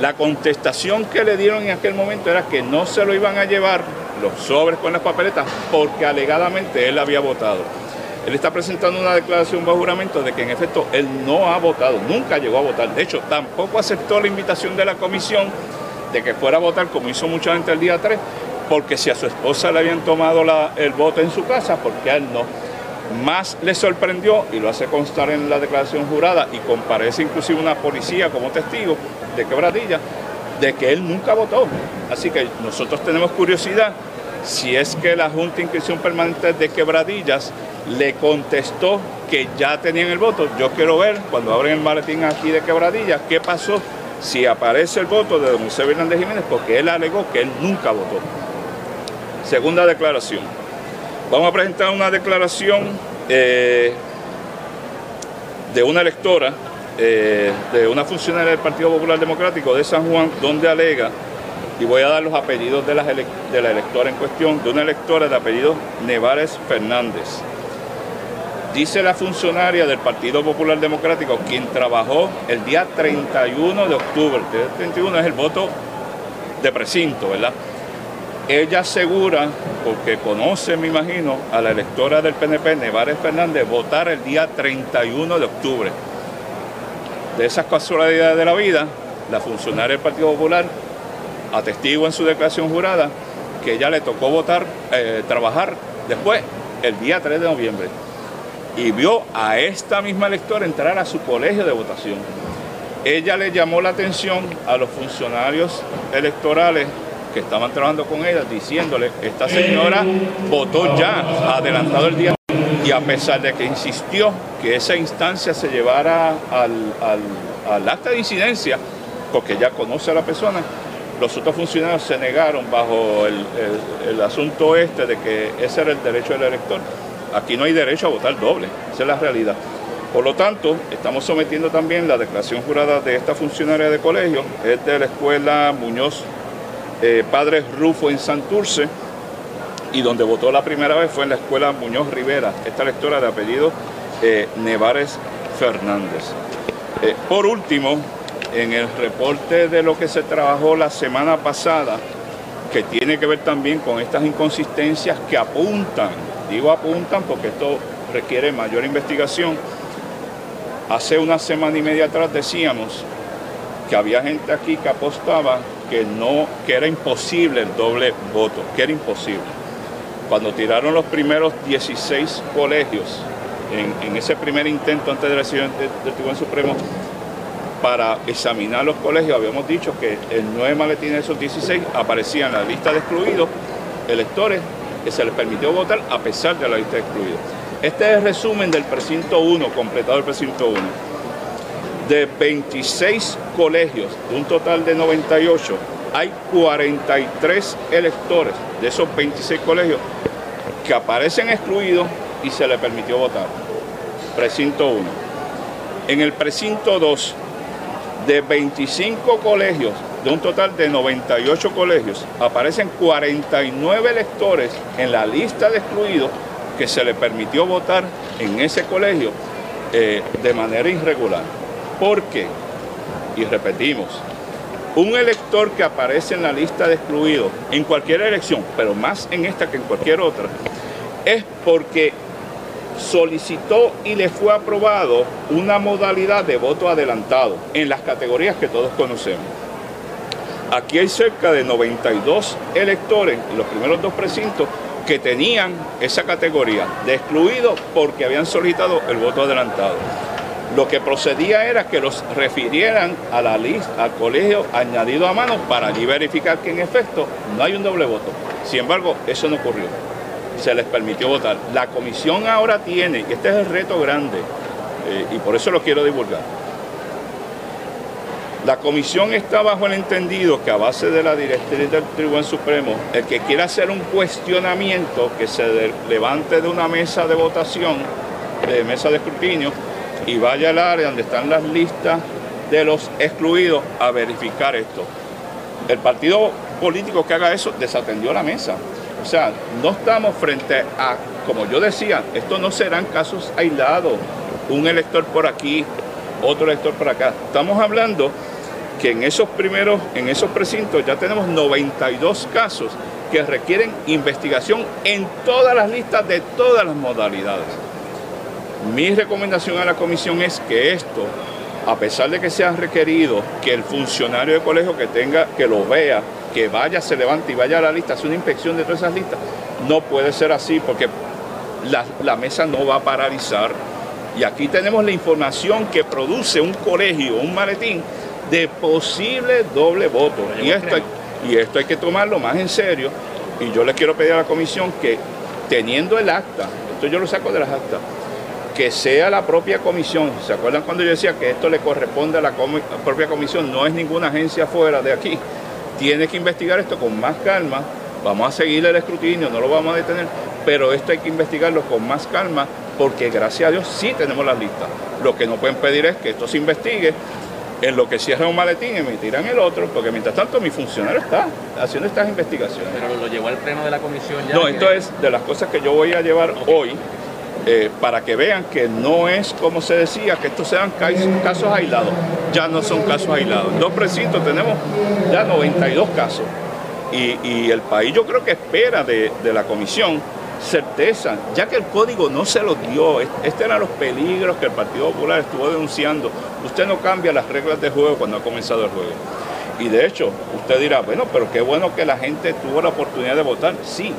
La contestación que le dieron en aquel momento era que no se lo iban a llevar los sobres con las papeletas porque alegadamente él había votado. Él está presentando una declaración bajo juramento de que en efecto él no ha votado, nunca llegó a votar. De hecho, tampoco aceptó la invitación de la comisión de que fuera a votar como hizo mucha gente el día 3, porque si a su esposa le habían tomado el voto en su casa, porque a él no. Más le sorprendió, y lo hace constar en la declaración jurada, y comparece inclusive una policía como testigo de quebradilla, de que él nunca votó. Así que nosotros tenemos curiosidad si es que la Junta de Inscripción Permanente de Quebradillas le contestó que ya tenían el voto. Yo quiero ver, cuando abren el maletín aquí de Quebradillas, qué pasó si aparece el voto de don José Hernández Jiménez, porque él alegó que él nunca votó. Segunda declaración. Vamos a presentar una declaración eh, de una electora, eh, de una funcionaria del Partido Popular Democrático de San Juan, donde alega, y voy a dar los apellidos de la, electora en cuestión, de una electora de apellido Nevares Fernández. Dice la funcionaria del Partido Popular Democrático, quien trabajó el día 31 de octubre, el día 31 es el voto de precinto, ¿verdad? Ella asegura, porque conoce, me imagino, a la electora del PNP, Nevares Fernández, votar el día 31 de octubre. De esas casualidades de la vida, la funcionaria del Partido Popular atestigua en su declaración jurada que ella le tocó votar, eh, trabajar después, el día 3 de noviembre y vio a esta misma electora entrar a su colegio de votación. Ella le llamó la atención a los funcionarios electorales que estaban trabajando con ella, diciéndole, esta señora votó ya, adelantado el día, y a pesar de que insistió que esa instancia se llevara al, acta de incidencia, porque ya conoce a la persona, los otros funcionarios se negaron bajo el, asunto este de que ese era el derecho del elector. Aquí no hay derecho a votar doble, esa es la realidad. Por lo tanto, estamos sometiendo también la declaración jurada de esta funcionaria de colegio, es de la escuela Muñoz eh, Padre Rufo en Santurce, y donde votó la primera vez fue en la escuela Muñoz Rivera, esta lectora de apellido eh, Nevares Fernández. Eh, por último, en el reporte de lo que se trabajó la semana pasada, que tiene que ver también con estas inconsistencias que apuntan Digo apuntan porque esto requiere mayor investigación. Hace una semana y media atrás decíamos que había gente aquí que apostaba que no, que era imposible el doble voto, que era imposible. Cuando tiraron los primeros 16 colegios en, ese primer intento antes de la decisión del Tribunal Supremo para examinar los colegios, habíamos dicho que en nueve maletines de esos 16 aparecían en la lista de excluidos electores que se les permitió votar a pesar de la lista excluida. Este es el resumen del precinto 1, completado el precinto 1. De 26 colegios, de un total de 98, hay 43 electores de esos 26 colegios que aparecen excluidos y se les permitió votar. Precinto 1. En el precinto 2, de 25 colegios, de un total de 98 colegios, aparecen 49 electores en la lista de excluidos que se le permitió votar en ese colegio eh, de manera irregular. ¿Por qué? Y repetimos, un elector que aparece en la lista de excluidos en cualquier elección, pero más en esta que en cualquier otra, es porque solicitó y le fue aprobado una modalidad de voto adelantado en las categorías que todos conocemos. Aquí hay cerca de 92 electores en los primeros dos precintos que tenían esa categoría de excluidos porque habían solicitado el voto adelantado. Lo que procedía era que los refirieran a la lista, al colegio añadido a mano para allí verificar que en efecto no hay un doble voto. Sin embargo, eso no ocurrió se les permitió votar. La comisión ahora tiene, y este es el reto grande, eh, y por eso lo quiero divulgar, la comisión está bajo el entendido que a base de la directriz del Tribunal Supremo, el que quiera hacer un cuestionamiento que se levante de una mesa de votación, de mesa de escrutinio, y vaya al área donde están las listas de los excluidos a verificar esto. El partido político que haga eso desatendió la mesa. O sea, no estamos frente a, como yo decía, esto no serán casos aislados, un elector por aquí, otro elector por acá. Estamos hablando que en esos primeros, en esos precintos ya tenemos 92 casos que requieren investigación en todas las listas de todas las modalidades. Mi recomendación a la comisión es que esto, a pesar de que sea requerido que el funcionario de colegio que tenga, que lo vea, que vaya, se levante y vaya a la lista, hace una inspección de todas esas listas. No puede ser así porque la, mesa no va a paralizar. Y aquí tenemos la información que produce un colegio, un maletín, de posible doble voto. Y esto, y esto hay que tomarlo más en serio. Y yo le quiero pedir a la comisión que teniendo el acta, esto yo lo saco de las actas, que sea la propia comisión. ¿Se acuerdan cuando yo decía que esto le corresponde a la propia comisión? No es ninguna agencia fuera de aquí tiene que investigar esto con más calma. Vamos a seguir el escrutinio, no lo vamos a detener, pero esto hay que investigarlo con más calma porque gracias a Dios sí tenemos las listas. Lo que no pueden pedir es que esto se investigue en lo que cierra un maletín y me tiran el otro, porque mientras tanto mi funcionario está haciendo estas investigaciones. Pero lo llevó al pleno de la comisión ya. No, esto es de las cosas que yo voy a llevar hoy eh, para que vean que no es como se decía, que estos sean casos aislados. Ya no son casos aislados. En dos precintos tenemos ya 92 casos. Y, el país yo creo que espera de, la comisión certeza, ya que el código no se lo dio. Estos eran los peligros que el Partido Popular estuvo denunciando. Usted no cambia las reglas de juego cuando ha comenzado el juego. Y de hecho, usted dirá, bueno, pero qué bueno que la gente tuvo la oportunidad de votar. Sí,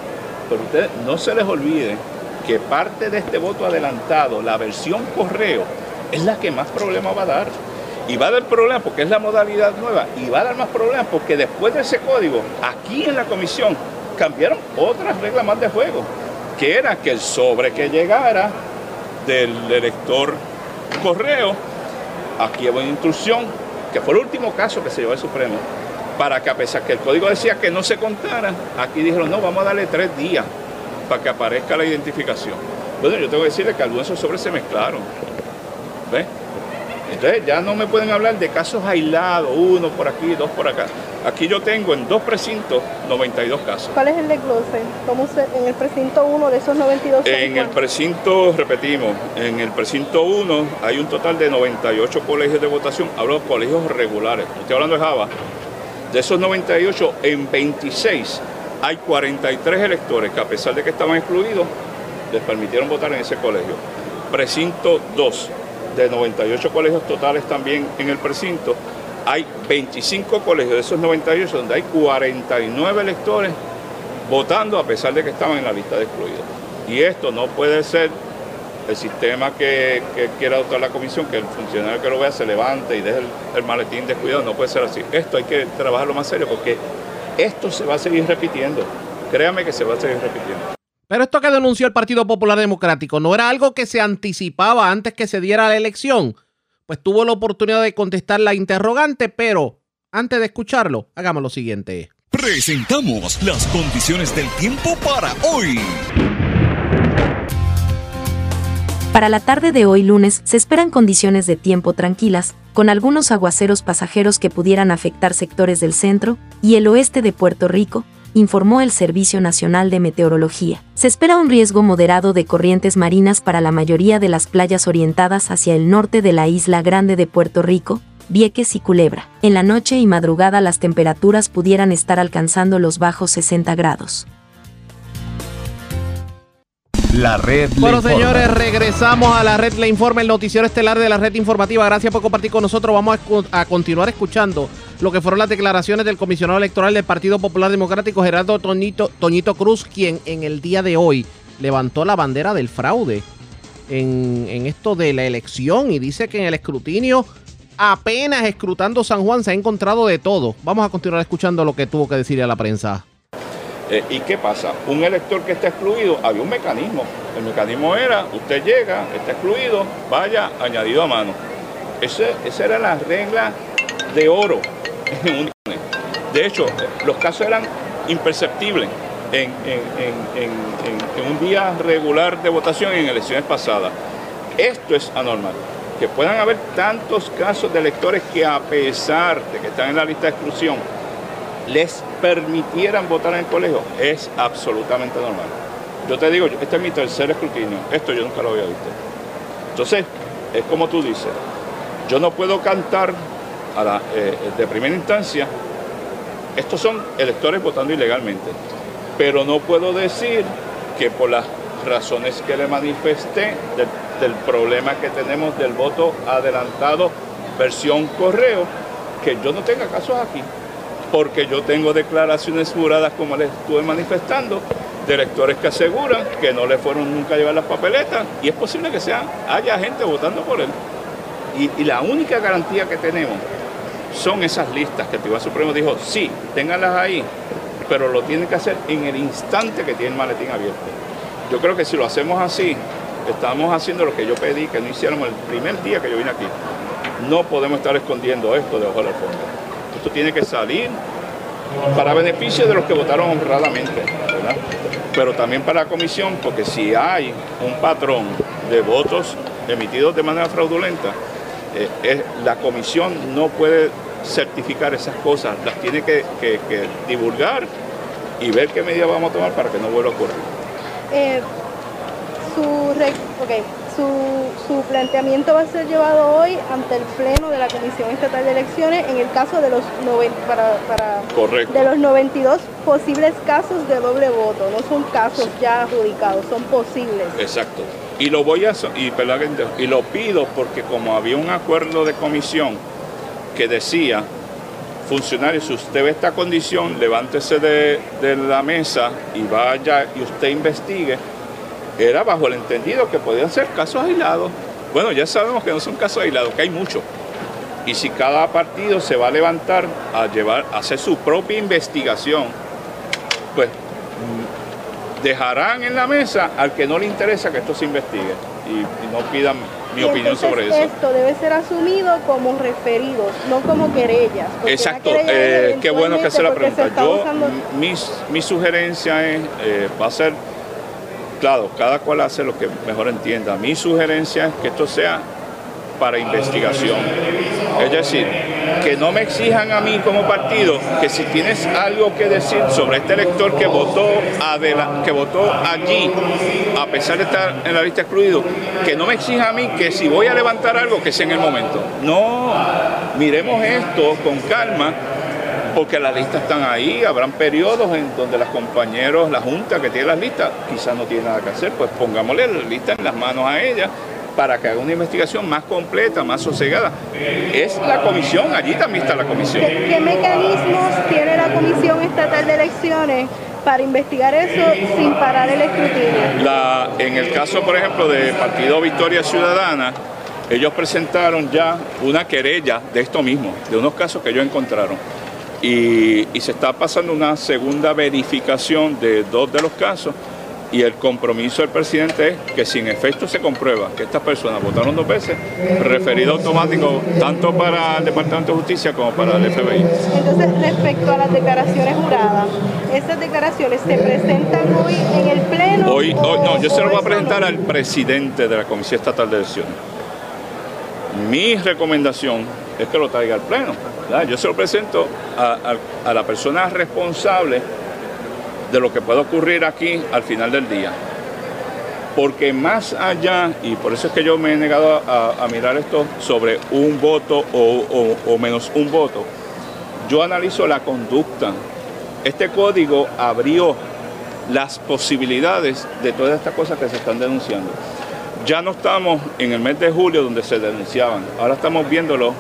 pero usted no se les olvide que parte de este voto adelantado, la versión correo, es la que más problemas va a dar. Y va a dar problemas porque es la modalidad nueva. Y va a dar más problemas porque después de ese código, aquí en la comisión, cambiaron otras reglas más de juego. Que era que el sobre que llegara del elector correo, aquí hubo una instrucción, que fue el último caso que se llevó al Supremo, para que a pesar que el código decía que no se contara, aquí dijeron, no, vamos a darle tres días para que aparezca la identificación. Bueno, yo tengo que decirle que algunos de esos sobres se mezclaron. ¿Ves? Entonces ya no me pueden hablar de casos aislados, uno por aquí, dos por acá. Aquí yo tengo en dos precintos 92 casos. ¿Cuál es el desglose? ¿Cómo se, en el precinto 1 de esos 92? En el precinto, repetimos, en el precinto 1 hay un total de 98 colegios de votación. Hablo de colegios regulares. Estoy hablando de Java. De esos 98, en 26 hay 43 electores que a pesar de que estaban excluidos, les permitieron votar en ese colegio. Precinto 2, de 98 colegios totales también en el precinto, hay 25 colegios de esos 98 donde hay 49 electores votando a pesar de que estaban en la lista de excluidos. Y esto no puede ser el sistema que, quiera adoptar la comisión, que el funcionario que lo vea se levante y deje el, el maletín descuidado, no puede ser así. Esto hay que trabajarlo más serio porque esto se va a seguir repitiendo. Créame que se va a seguir repitiendo. Pero esto que denunció el Partido Popular Democrático no era algo que se anticipaba antes que se diera la elección. Pues tuvo la oportunidad de contestar la interrogante, pero antes de escucharlo, hagamos lo siguiente. Presentamos las condiciones del tiempo para hoy. Para la tarde de hoy lunes se esperan condiciones de tiempo tranquilas, con algunos aguaceros pasajeros que pudieran afectar sectores del centro y el oeste de Puerto Rico, informó el Servicio Nacional de Meteorología. Se espera un riesgo moderado de corrientes marinas para la mayoría de las playas orientadas hacia el norte de la isla grande de Puerto Rico, Vieques y Culebra. En la noche y madrugada las temperaturas pudieran estar alcanzando los bajos 60 grados. La red Bueno, señores, regresamos a la red Le Informa, el noticiero estelar de la red informativa. Gracias por compartir con nosotros. Vamos a continuar escuchando lo que fueron las declaraciones del comisionado electoral del Partido Popular Democrático, Gerardo Toñito, Toñito Cruz, quien en el día de hoy levantó la bandera del fraude en, en esto de la elección y dice que en el escrutinio, apenas escrutando San Juan, se ha encontrado de todo. Vamos a continuar escuchando lo que tuvo que decir a la prensa. Eh, ¿Y qué pasa? Un elector que está excluido, había un mecanismo. El mecanismo era, usted llega, está excluido, vaya, añadido a mano. Ese- esa era la regla de oro. De hecho, los casos eran imperceptibles en, en- un día regular de votación en elecciones pasadas. Esto es anormal. Que puedan haber tantos casos de electores que a pesar de que están en la lista de exclusión, les permitieran votar en el colegio es absolutamente normal. Yo te digo, este es mi tercer escrutinio, esto yo nunca lo había visto. Entonces, es como tú dices, yo no puedo cantar a la, eh, de primera instancia, estos son electores votando ilegalmente, pero no puedo decir que por las razones que le manifesté del, del problema que tenemos del voto adelantado versión correo, que yo no tenga casos aquí porque yo tengo declaraciones juradas, como les estuve manifestando, de electores que aseguran que no le fueron nunca a llevar las papeletas y es posible que sea, haya gente votando por él. Y, y la única garantía que tenemos son esas listas que el Tribunal Supremo dijo, sí, ténganlas ahí, pero lo tienen que hacer en el instante que tiene el maletín abierto. Yo creo que si lo hacemos así, estamos haciendo lo que yo pedí que no hiciéramos el primer día que yo vine aquí. No podemos estar escondiendo esto debajo de la alfombra. Tiene que salir para beneficio de los que votaron honradamente. Pero también para la comisión, porque si hay un patrón de votos emitidos de manera fraudulenta, eh, la comisión no puede certificar esas cosas, las tiene que, divulgar y ver qué medidas vamos a tomar para que no vuelva a ocurrir. Eh, su, re- ok, su, su planteamiento va a ser llevado hoy ante el Pleno de la Comisión Estatal de Elecciones en el caso de los, noven- para, para- Correcto. de los 92 posibles casos de doble voto. No son casos ya adjudicados, son posibles. Exacto. Y lo voy a y, perdón y lo pido porque como había un acuerdo de comisión que decía, funcionarios, si usted ve esta condición, levántese de, de la mesa y vaya y usted investigue, era bajo el entendido que podían ser casos aislados. Bueno, ya sabemos que no son casos aislados, que hay muchos. Y si cada partido se va a levantar a llevar, a hacer su propia investigación, pues mm, dejarán en la mesa al que no le interesa que esto se investigue y, y no pidan mi Y opinión sobre eso. Esto debe ser asumido como referidos, no como querellas. Exacto, querella eh, qué bueno que hace la pregunta. Yo, usando- m- mis- mi sugerencia es, eh, va a ser, claro, cada cual hace lo que mejor entienda. Mi sugerencia es que esto sea para investigación. Es decir, que no me exijan a mí como partido que si tienes algo que decir sobre este elector que votó, que votó allí, a pesar de estar en la lista excluido, que no me exija a mí que si voy a levantar algo, que sea en el momento. No, miremos esto con calma porque las listas están ahí, habrán periodos en donde los compañeros, la Junta que tiene las listas, quizás no tiene nada que hacer, pues pongámosle la lista en las manos a ella para que haga una investigación más completa, más sosegada. Es la comisión, allí también está la comisión. ¿Qué, qué mecanismos tiene la Comisión Estatal de Elecciones para investigar eso sin parar el escrutinio? La- en el caso, por ejemplo, de Partido Victoria Ciudadana, ellos presentaron ya una querella de esto mismo, de unos casos que ellos encontraron. Y, y se está pasando una segunda verificación de dos de los casos Y el compromiso del presidente es que si en efecto se comprueba que estas personas votaron dos veces, referido automático tanto para el Departamento de Justicia como para el FBI. Entonces, respecto a las declaraciones juradas, ¿esas declaraciones se presentan hoy en el Pleno? Hoy, hoy no, yo se lo voy a presentar no? al presidente de la Comisión Estatal de Elecciones. Mi recomendación es que lo traiga al Pleno. Yo se lo presento a, la persona responsable de lo que pueda ocurrir aquí al final del día. Porque más allá, y por eso es que yo me he negado a, mirar esto sobre un voto o menos un voto, yo analizo la conducta. Este código abrió las posibilidades de todas estas cosas que se están denunciando. Ya no estamos en el mes de julio donde se denunciaban, ahora estamos viéndolo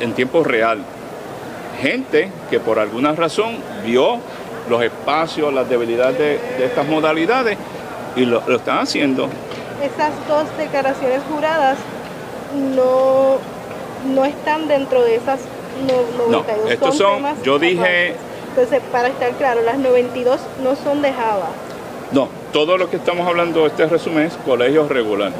en tiempo real. Gente que por alguna razón vio los espacios, las debilidades de, de estas modalidades y lo, lo están haciendo. Esas dos declaraciones juradas no, no están dentro de esas no- No, 92 estos son, yo dije. Entonces, para estar claro, las 92 no son de Java, no, todo lo que estamos hablando, este resumen es colegios regular,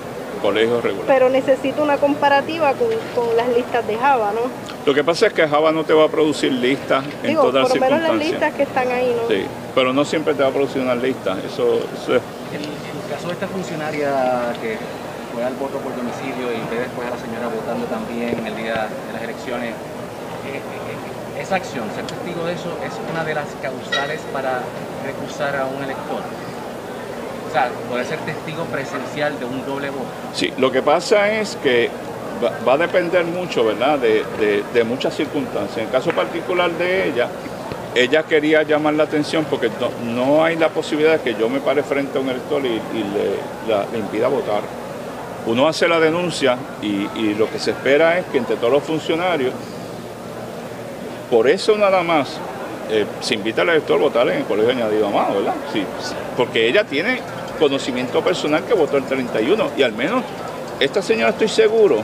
colegios pero necesito una comparativa con, con las listas de Java, ¿no? Lo que pasa es que Java no te va a producir listas en Digo, todas las por lo menos las circunstancias. listas que están ahí, ¿no? Sí, pero no siempre te va a producir una lista. Eso, eso es El, el caso de esta funcionaria que fue al voto por domicilio y ve después a la señora votando también el día de las elecciones, eh, eh, esa acción, ser testigo de eso, es una de las causales para recusar a un elector. Sea, ser testigo presencial de un doble voto. Sí, lo que pasa es que va, a depender mucho, ¿verdad?, de, muchas circunstancias. En caso particular de ella, ella quería llamar la atención porque no, hay la posibilidad de que yo me pare frente a un elector y, le, impida votar. Uno hace la denuncia y, lo que se espera es que entre todos los funcionarios, por eso nada más, eh, se invita al elector a votar en el colegio añadido amado, ¿verdad? Sí, porque ella tiene conocimiento personal que votó el 31 y al menos esta señora estoy seguro,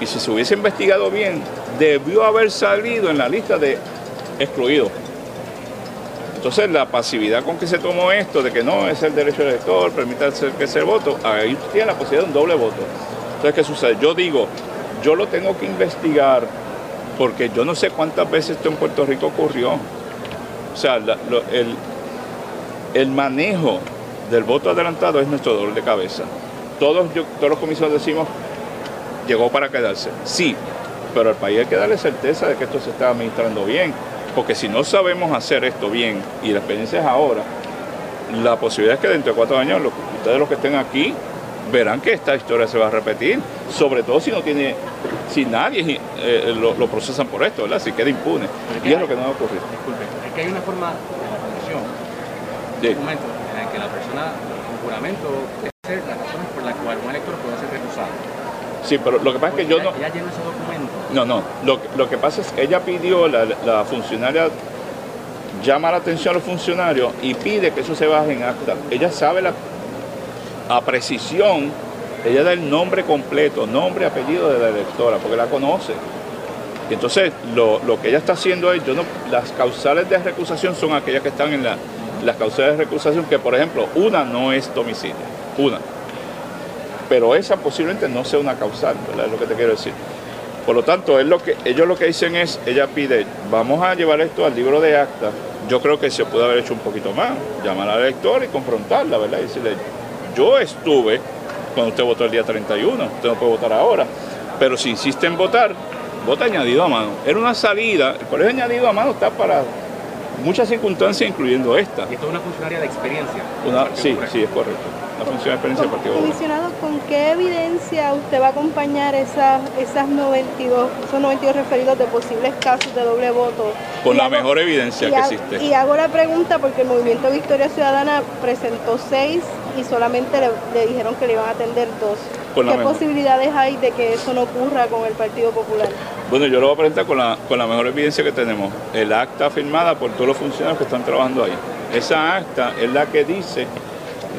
y si se hubiese investigado bien, debió haber salido en la lista de excluidos. Entonces la pasividad con que se tomó esto de que no es el derecho del elector, permite hacer que el voto, ahí tiene la posibilidad de un doble voto. Entonces, ¿qué sucede? Yo digo, yo lo tengo que investigar porque yo no sé cuántas veces esto en Puerto Rico ocurrió. O sea, lo- el, el manejo del voto adelantado es nuestro dolor de cabeza. Todos, yo- todos los comisionados decimos, llegó para quedarse. Sí, pero al país hay que darle certeza de que esto se está administrando bien. Porque si no sabemos hacer esto bien, y la experiencia es ahora, la posibilidad es que dentro de cuatro años los- ustedes los que estén aquí verán que esta historia se va a repetir, sobre todo si no tiene, si nadie eh, lo, lo procesan por esto, ¿verdad? Si queda impune. Y es lo que no va a ocurrir. Disculpe, es que hay una forma en la comisión, Sí. Persona con juramento dice las razones por las cuales un elector puede ser recusado. Sí, pero lo que pasa es que yo no... Ella llenó ese documento. No, no. Lo, que- lo que pasa es que ella pidió, la, la funcionaria llama la atención a los funcionarios y pide que eso se baje en acta. Ella sabe la, a precisión, ella da el nombre completo, nombre, apellido de la electora, porque la conoce. Entonces lo, lo que ella está haciendo es, yo no, las causales de recusación son aquellas que están en la, las causales de recusación, que por ejemplo, una no es domicilio, una. Pero esa posiblemente no sea una causal, ¿verdad? Es lo que te quiero decir. Por lo tanto, es lo que, ellos lo que dicen es, ella pide, vamos a llevar esto al libro de acta. Yo creo que se puede haber hecho un poquito más, llamar al elector y confrontarla, ¿verdad? Y decirle, yo estuve cuando usted votó el día 31, usted no puede votar ahora, pero si insiste en votar, vota añadido a mano. Era una salida, el colegio añadido a mano está para muchas circunstancias, incluyendo esta. Y esto es una funcionaria de experiencia. Una, sí, sí, es correcto. La función de experiencia del Partido Popular. Comisionado, ¿con qué evidencia usted va a acompañar esas, esas 92, esos 92 referidos de posibles casos de doble voto? Con Y la hago- mejor evidencia que ha- existe. Y hago la pregunta porque el Movimiento Victoria Ciudadana presentó seis y solamente le, le dijeron que le iban a atender dos. Con ¿Qué posibilidades hay de que eso no ocurra con el Partido Popular? Bueno, yo lo voy a presentar con la, con la mejor evidencia que tenemos. El acta firmada por todos los funcionarios que están trabajando ahí. Esa acta es la que dice,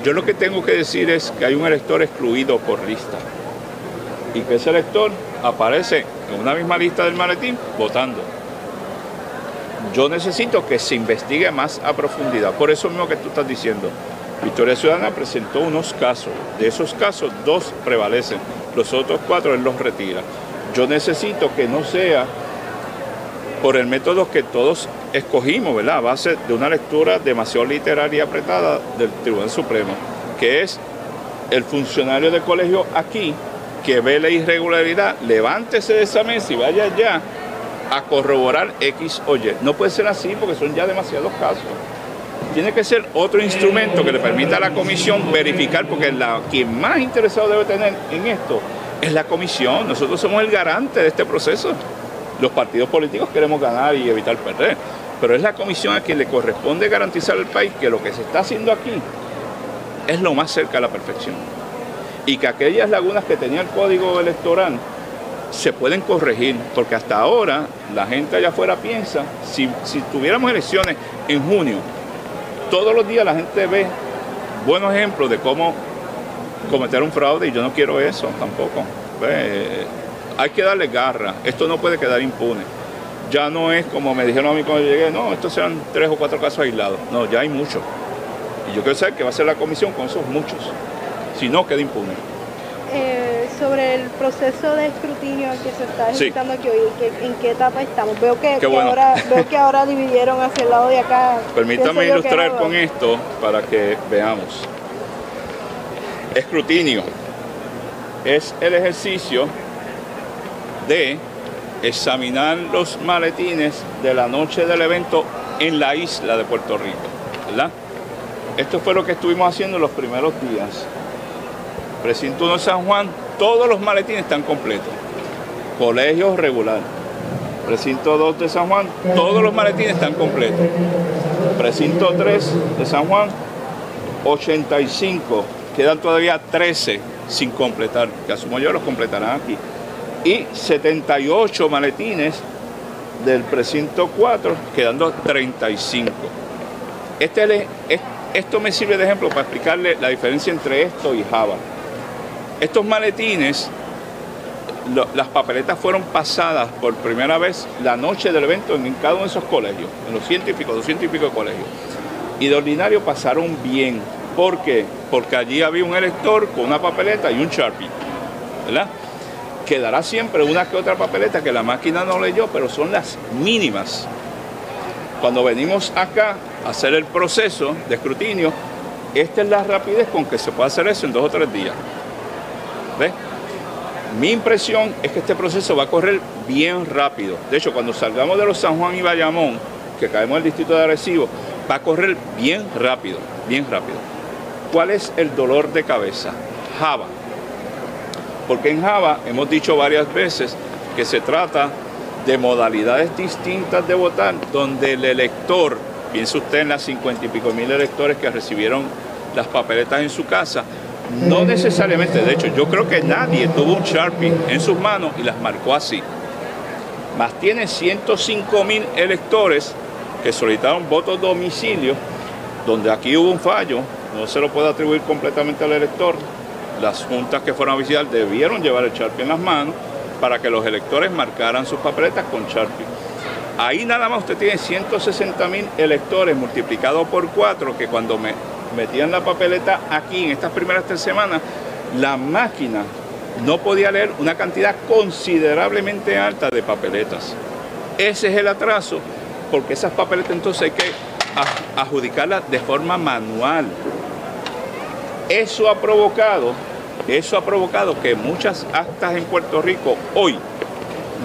yo lo que tengo que decir es que hay un elector excluido por lista. Y que ese elector aparece en una misma lista del maletín votando. Yo necesito que se investigue más a profundidad. Por eso mismo que tú estás diciendo. Victoria Ciudadana presentó unos casos. De esos casos, dos prevalecen. Los otros cuatro él los retira. Yo necesito que no sea por el método que todos escogimos, ¿verdad? A base de una lectura demasiado literaria y apretada del Tribunal Supremo, que es el funcionario de colegio aquí que ve la irregularidad, levántese de esa mesa y vaya ya a corroborar X o Y. No puede ser así porque son ya demasiados casos. Tiene que ser otro instrumento que le permita a la comisión verificar, porque la, quien más interesado debe tener en esto es la comisión. Nosotros somos el garante de este proceso. Los partidos políticos queremos ganar y evitar perder, pero es la comisión a quien le corresponde garantizar al país que lo que se está haciendo aquí es lo más cerca a la perfección. Y que aquellas lagunas que tenía el código electoral se pueden corregir, porque hasta ahora la gente allá afuera piensa, si, si tuviéramos elecciones en junio, todos los días la gente ve buenos ejemplos de cómo cometer un fraude y yo no quiero eso tampoco. hay que darle garra, esto no puede quedar impune. Ya no es como me dijeron a mí cuando llegué, no, estos sean tres o cuatro casos aislados. No, ya hay muchos. Y yo quiero saber qué va a hacer la comisión con esos muchos. Si no, queda impune. Eh, sobre el proceso de escrutinio que se está ejecutando aquí hoy, ¿en qué etapa estamos? Veo que, ahora, veo que ahora dividieron hacia el lado de acá. Permítame ilustrar con esto para que veamos. Escrutinio es el ejercicio de examinar los maletines de la noche del evento en la isla de Puerto Rico, ¿verdad? Esto fue lo que estuvimos haciendo los primeros días. Precinto 1 de San Juan, todos los maletines están completos. Colegio regular. Precinto 2 de San Juan, todos los maletines están completos. Precinto 3 de San Juan, 85. Quedan todavía 13 sin completar, que asumo yo los completarán aquí. Y 78 maletines del precinto 4, quedando 35. Este es, esto me sirve de ejemplo para explicarle la diferencia entre esto y Java. Estos maletines, las papeletas fueron pasadas por primera vez la noche del evento en cada uno de esos colegios, en los doscientos y pico de colegios. Y de ordinario pasaron bien. ¿Por qué? Porque allí había un elector con una papeleta y un Sharpie. ¿Verdad? Quedará siempre una que otra papeleta que la máquina no leyó, pero son las mínimas. Cuando venimos acá hacer el proceso de escrutinio, esta es la rapidez con que se puede hacer eso en dos o tres días. Mi impresión es que este proceso va a correr bien rápido. De hecho, cuando salgamos de los San Juan y Bayamón, que caemos en el distrito de Arecibo, va a correr bien rápido, bien rápido. ¿Cuál es el dolor de cabeza? Java. Porque en Java hemos dicho varias veces que se trata de modalidades distintas de votar, donde el elector Piense usted en las cincuenta y pico mil electores que recibieron las papeletas en su casa. No necesariamente, de hecho, yo creo que nadie tuvo un Sharpie en sus manos y las marcó así. Más tiene 105 mil electores que solicitaron votos domicilio, donde aquí hubo un fallo, no se lo puede atribuir completamente al elector. Las juntas que fueron a visitar debieron llevar el Sharpie en las manos para que los electores marcaran sus papeletas con Sharpie. Ahí nada más usted tiene 160 mil electores multiplicados por cuatro que cuando me metían la papeleta aquí en estas primeras tres semanas, la máquina no podía leer una cantidad considerablemente alta de papeletas. Ese es el atraso, porque esas papeletas entonces hay que adjudicarlas de forma manual. Eso ha provocado, eso ha provocado que muchas actas en Puerto Rico hoy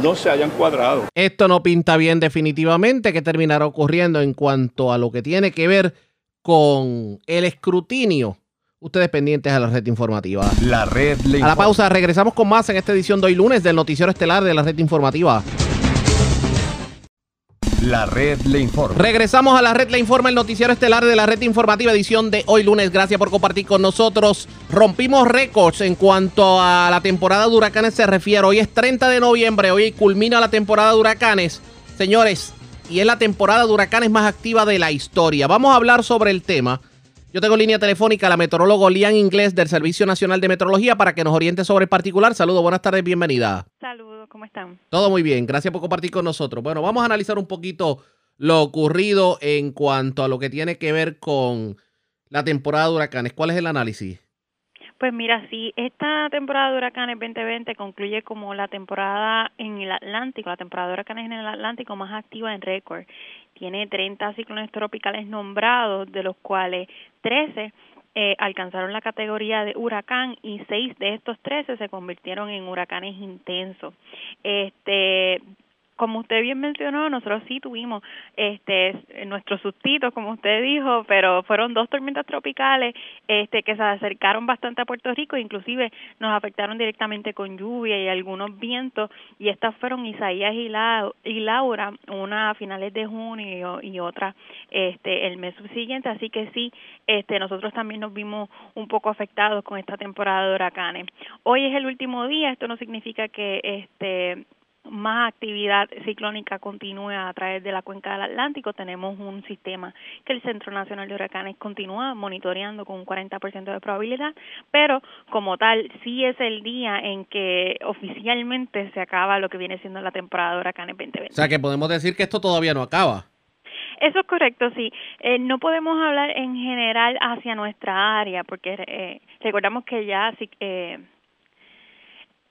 no se hayan cuadrado. Esto no pinta bien definitivamente. ¿Qué terminará ocurriendo en cuanto a lo que tiene que ver con el escrutinio? Ustedes pendientes a la red informativa. La red A la pausa, regresamos con más en esta edición de hoy lunes del Noticiero Estelar de la red informativa. La red le informa. Regresamos a la red le informa, el noticiero estelar de la red informativa edición de hoy lunes. Gracias por compartir con nosotros. Rompimos récords en cuanto a la temporada de huracanes se refiere. Hoy es 30 de noviembre, hoy culmina la temporada de huracanes. Señores, y es la temporada de huracanes más activa de la historia. Vamos a hablar sobre el tema. Yo tengo línea telefónica la meteorólogo Lian Inglés del Servicio Nacional de Meteorología para que nos oriente sobre el particular. Saludos, buenas tardes, bienvenida. Saludos. ¿cómo están? Todo muy bien, gracias por compartir con nosotros. Bueno, vamos a analizar un poquito lo ocurrido en cuanto a lo que tiene que ver con la temporada de huracanes. ¿Cuál es el análisis? Pues mira, sí, esta temporada de huracanes 2020 concluye como la temporada en el Atlántico, la temporada de huracanes en el Atlántico más activa en récord. Tiene 30 ciclones tropicales nombrados, de los cuales 13 eh, alcanzaron la categoría de huracán y seis de estos 13 se convirtieron en huracanes intensos. Este, como usted bien mencionó, nosotros sí tuvimos este nuestros sustitos, como usted dijo, pero fueron dos tormentas tropicales este que se acercaron bastante a Puerto Rico, inclusive nos afectaron directamente con lluvia y algunos vientos y estas fueron Isaías y, Laura, una a finales de junio y otra este el mes siguiente, así que sí, este nosotros también nos vimos un poco afectados con esta temporada de huracanes. Hoy es el último día, esto no significa que este más actividad ciclónica continúa a través de la cuenca del Atlántico, tenemos un sistema que el Centro Nacional de Huracanes continúa monitoreando con un 40% de probabilidad, pero como tal, sí es el día en que oficialmente se acaba lo que viene siendo la temporada de huracanes 2020. O sea que podemos decir que esto todavía no acaba. Eso es correcto, sí. Eh, no podemos hablar en general hacia nuestra área, porque eh, recordamos que ya eh,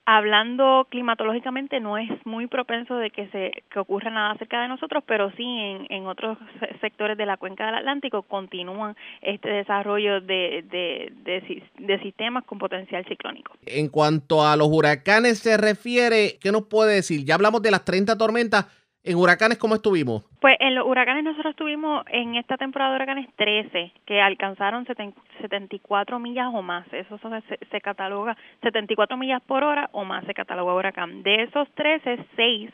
hablando climatológicamente no es muy propenso de que se que ocurra nada cerca de nosotros, pero sí en, en otros sectores de la cuenca del Atlántico continúan este desarrollo de, de, de, de sistemas con potencial ciclónico. En cuanto a los huracanes se refiere, ¿qué nos puede decir? Ya hablamos de las 30 tormentas, ¿En huracanes cómo estuvimos? Pues en los huracanes nosotros tuvimos en esta temporada de huracanes 13 que alcanzaron 74 millas o más. Eso se, se, cataloga 74 millas por hora o más se cataloga huracán. De esos 13, 6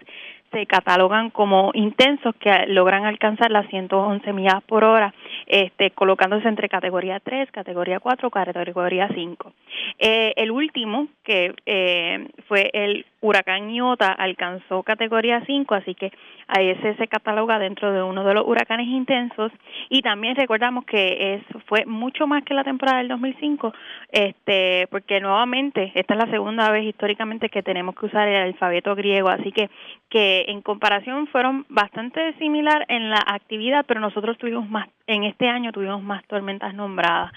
se catalogan como intensos que logran alcanzar las 111 millas por hora, este, colocándose entre categoría 3, categoría 4, categoría 5. Eh, el último, que eh, fue el huracán Iota, alcanzó categoría 5, así que a ese se cataloga dentro de uno de los huracanes intensos. Y también recordamos que es, fue mucho más que la temporada del 2005, este, porque nuevamente esta es la segunda vez históricamente que tenemos que usar el alfabeto griego, así que, que en comparación fueron bastante similar en la actividad, pero nosotros tuvimos más, en este año tuvimos más tormentas nombradas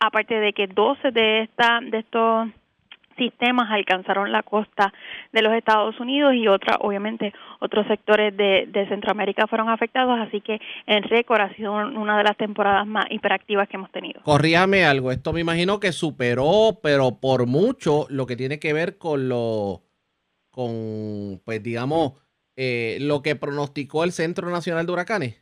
aparte de que 12 de, esta, de estos sistemas alcanzaron la costa de los Estados Unidos y otra, obviamente, otros sectores de, de, Centroamérica fueron afectados, así que en récord ha sido una de las temporadas más hiperactivas que hemos tenido. Corríame algo, esto me imagino que superó, pero por mucho, lo que tiene que ver con lo, con, pues digamos, eh, lo que pronosticó el Centro Nacional de Huracanes.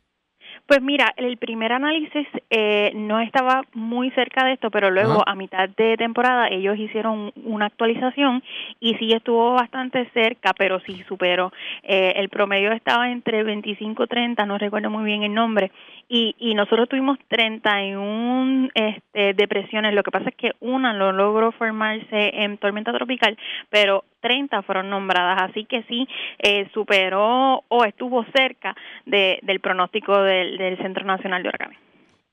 Pues mira, el primer análisis eh, no estaba muy cerca de esto, pero luego a mitad de temporada ellos hicieron una actualización y sí estuvo bastante cerca, pero sí superó. Eh, el promedio estaba entre 25 y 30, no recuerdo muy bien el nombre, y, y nosotros tuvimos 31 este, depresiones. Lo que pasa es que una lo logró formarse en tormenta tropical, pero 30 fueron nombradas, así que sí eh, superó o estuvo cerca de, del pronóstico del, del, Centro Nacional de Huracanes.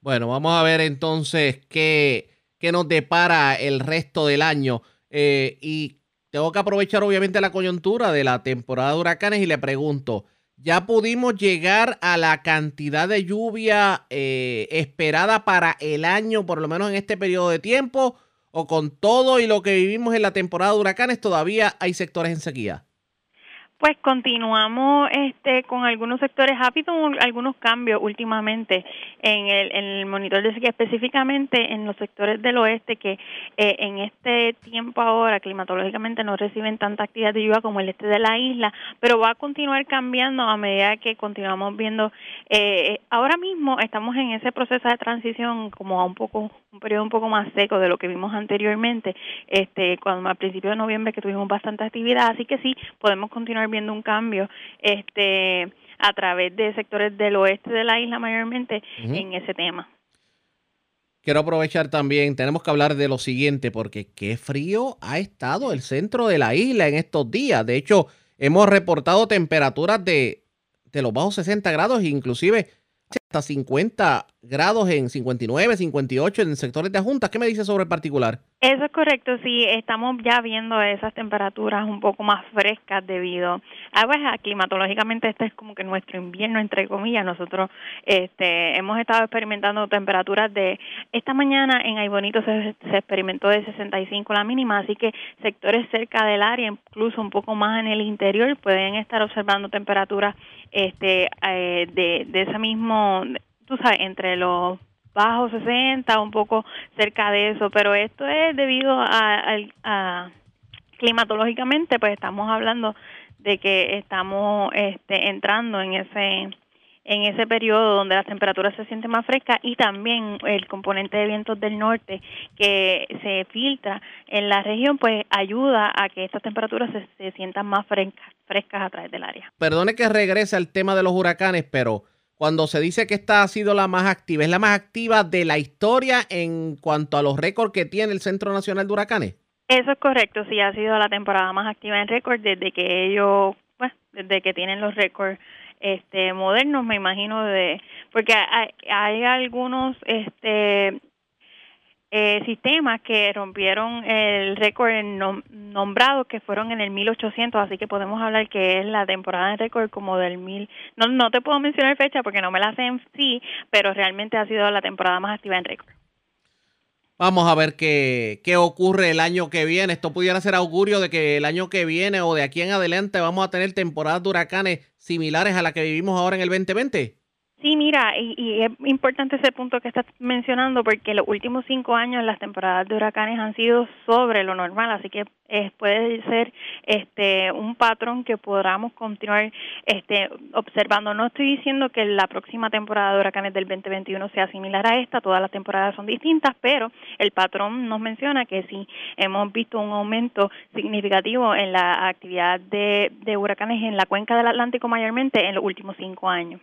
Bueno, vamos a ver entonces qué, qué nos depara el resto del año. Eh, y tengo que aprovechar obviamente la coyuntura de la temporada de huracanes y le pregunto, ¿ya pudimos llegar a la cantidad de lluvia eh, esperada para el año, por lo menos en este periodo de tiempo? o con todo y lo que vivimos en la temporada de huracanes, todavía hay sectores en sequía? Pues continuamos este, con algunos sectores. Ha habido algunos cambios últimamente en el, en el monitor de específicamente en los sectores del oeste que eh, en este tiempo ahora climatológicamente no reciben tanta actividad de lluvia como el este de la isla, pero va a continuar cambiando a medida que continuamos viendo. Eh, ahora mismo estamos en ese proceso de transición como a un poco un periodo un poco más seco de lo que vimos anteriormente, este, cuando a principios de noviembre que tuvimos bastante actividad, así que sí podemos continuar viendo un cambio este a través de sectores del oeste de la isla mayormente en ese tema. Quiero aprovechar también, tenemos que hablar de lo siguiente, porque qué frío ha estado el centro de la isla en estos días. De hecho, hemos reportado temperaturas de, de los bajos 60 grados, inclusive hasta 50 grados en 59, 58 en sectores de juntas. ¿Qué me dice sobre el particular? Eso es correcto, sí, estamos ya viendo esas temperaturas un poco más frescas debido a, pues, climatológicamente este es como que nuestro invierno, entre comillas, nosotros este, hemos estado experimentando temperaturas de, esta mañana en Aybonito se, experimentó de 65 la mínima, así que sectores cerca del área, incluso un poco más en el interior, pueden estar observando temperaturas este, eh, de, de ese mismo, tú sabes, entre los bajo 60, un poco cerca de eso, pero esto es debido a, a, climatológicamente, pues estamos hablando de que estamos este, entrando en ese en ese periodo donde las temperaturas se sienten más frescas y también el componente de vientos del norte que se filtra en la región pues ayuda a que estas temperaturas se, se sientan más frescas, frescas a través del área. Perdone que regrese al tema de los huracanes, pero cuando se dice que esta ha sido la más activa, ¿es la más activa de la historia en cuanto a los récords que tiene el Centro Nacional de Huracanes? Eso es correcto, sí, ha sido la temporada más activa en récord desde que ellos, pues, desde que tienen los récords este modernos, me imagino de porque hay, hay algunos este eh, sistemas que rompieron el récord nombrado que fueron en el 1800, así que podemos hablar que es la temporada de récord como del mil. No, no te puedo mencionar fecha porque no me la sé en sí, pero realmente ha sido la temporada más activa en récord. Vamos a ver qué, qué ocurre el año que viene. Esto pudiera ser augurio de que el año que viene o de aquí en adelante vamos a tener temporadas de huracanes similares a la que vivimos ahora en el 2020. Sí, mira, y, es importante ese punto que estás mencionando porque los últimos cinco años las temporadas de huracanes han sido sobre lo normal, así que eh, puede ser este un patrón que podamos continuar este observando. No estoy diciendo que la próxima temporada de huracanes del 2021 sea similar a esta, todas las temporadas son distintas, pero el patrón nos menciona que sí hemos visto un aumento significativo en la actividad de, de huracanes en la cuenca del Atlántico mayormente en los últimos cinco años.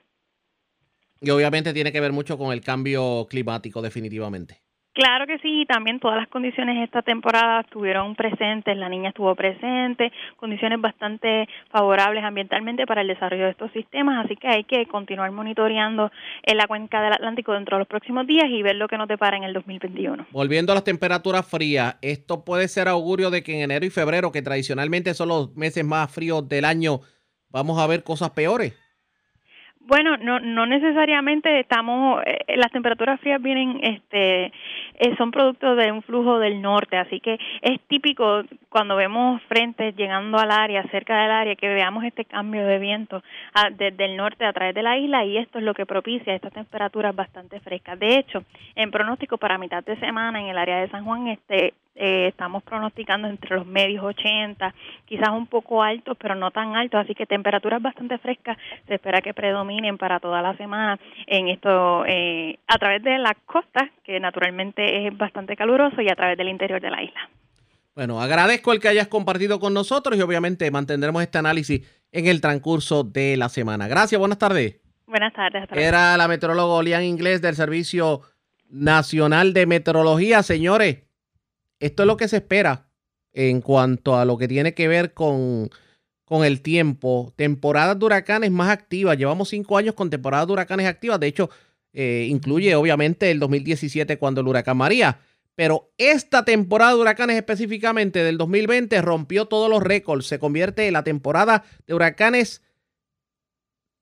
Y obviamente tiene que ver mucho con el cambio climático, definitivamente. Claro que sí, también todas las condiciones esta temporada estuvieron presentes, la niña estuvo presente, condiciones bastante favorables ambientalmente para el desarrollo de estos sistemas, así que hay que continuar monitoreando en la cuenca del Atlántico dentro de los próximos días y ver lo que nos depara en el 2021. Volviendo a las temperaturas frías, esto puede ser augurio de que en enero y febrero, que tradicionalmente son los meses más fríos del año, vamos a ver cosas peores. Bueno, no, no necesariamente estamos, eh, las temperaturas frías vienen, este, eh, son producto de un flujo del norte, así que es típico cuando vemos frentes llegando al área, cerca del área, que veamos este cambio de viento desde el norte a través de la isla y esto es lo que propicia estas temperaturas bastante frescas. De hecho, en pronóstico para mitad de semana en el área de San Juan, este, eh, estamos pronosticando entre los medios 80, quizás un poco altos, pero no tan altos, así que temperaturas bastante frescas se espera que predominen para toda la semana en esto eh, a través de las costas, que naturalmente es bastante caluroso, y a través del interior de la isla. Bueno, agradezco el que hayas compartido con nosotros y obviamente mantendremos este análisis en el transcurso de la semana. Gracias, buenas tardes. Buenas tardes. Era la meteoróloga Olian Inglés del Servicio Nacional de Meteorología. Señores, esto es lo que se espera en cuanto a lo que tiene que ver con, con el tiempo. Temporadas de huracanes más activas. Llevamos cinco años con temporadas de huracanes activas. De hecho, eh, incluye obviamente el 2017 cuando el huracán María. Pero esta temporada de huracanes específicamente del 2020 rompió todos los récords. Se convierte en la temporada de huracanes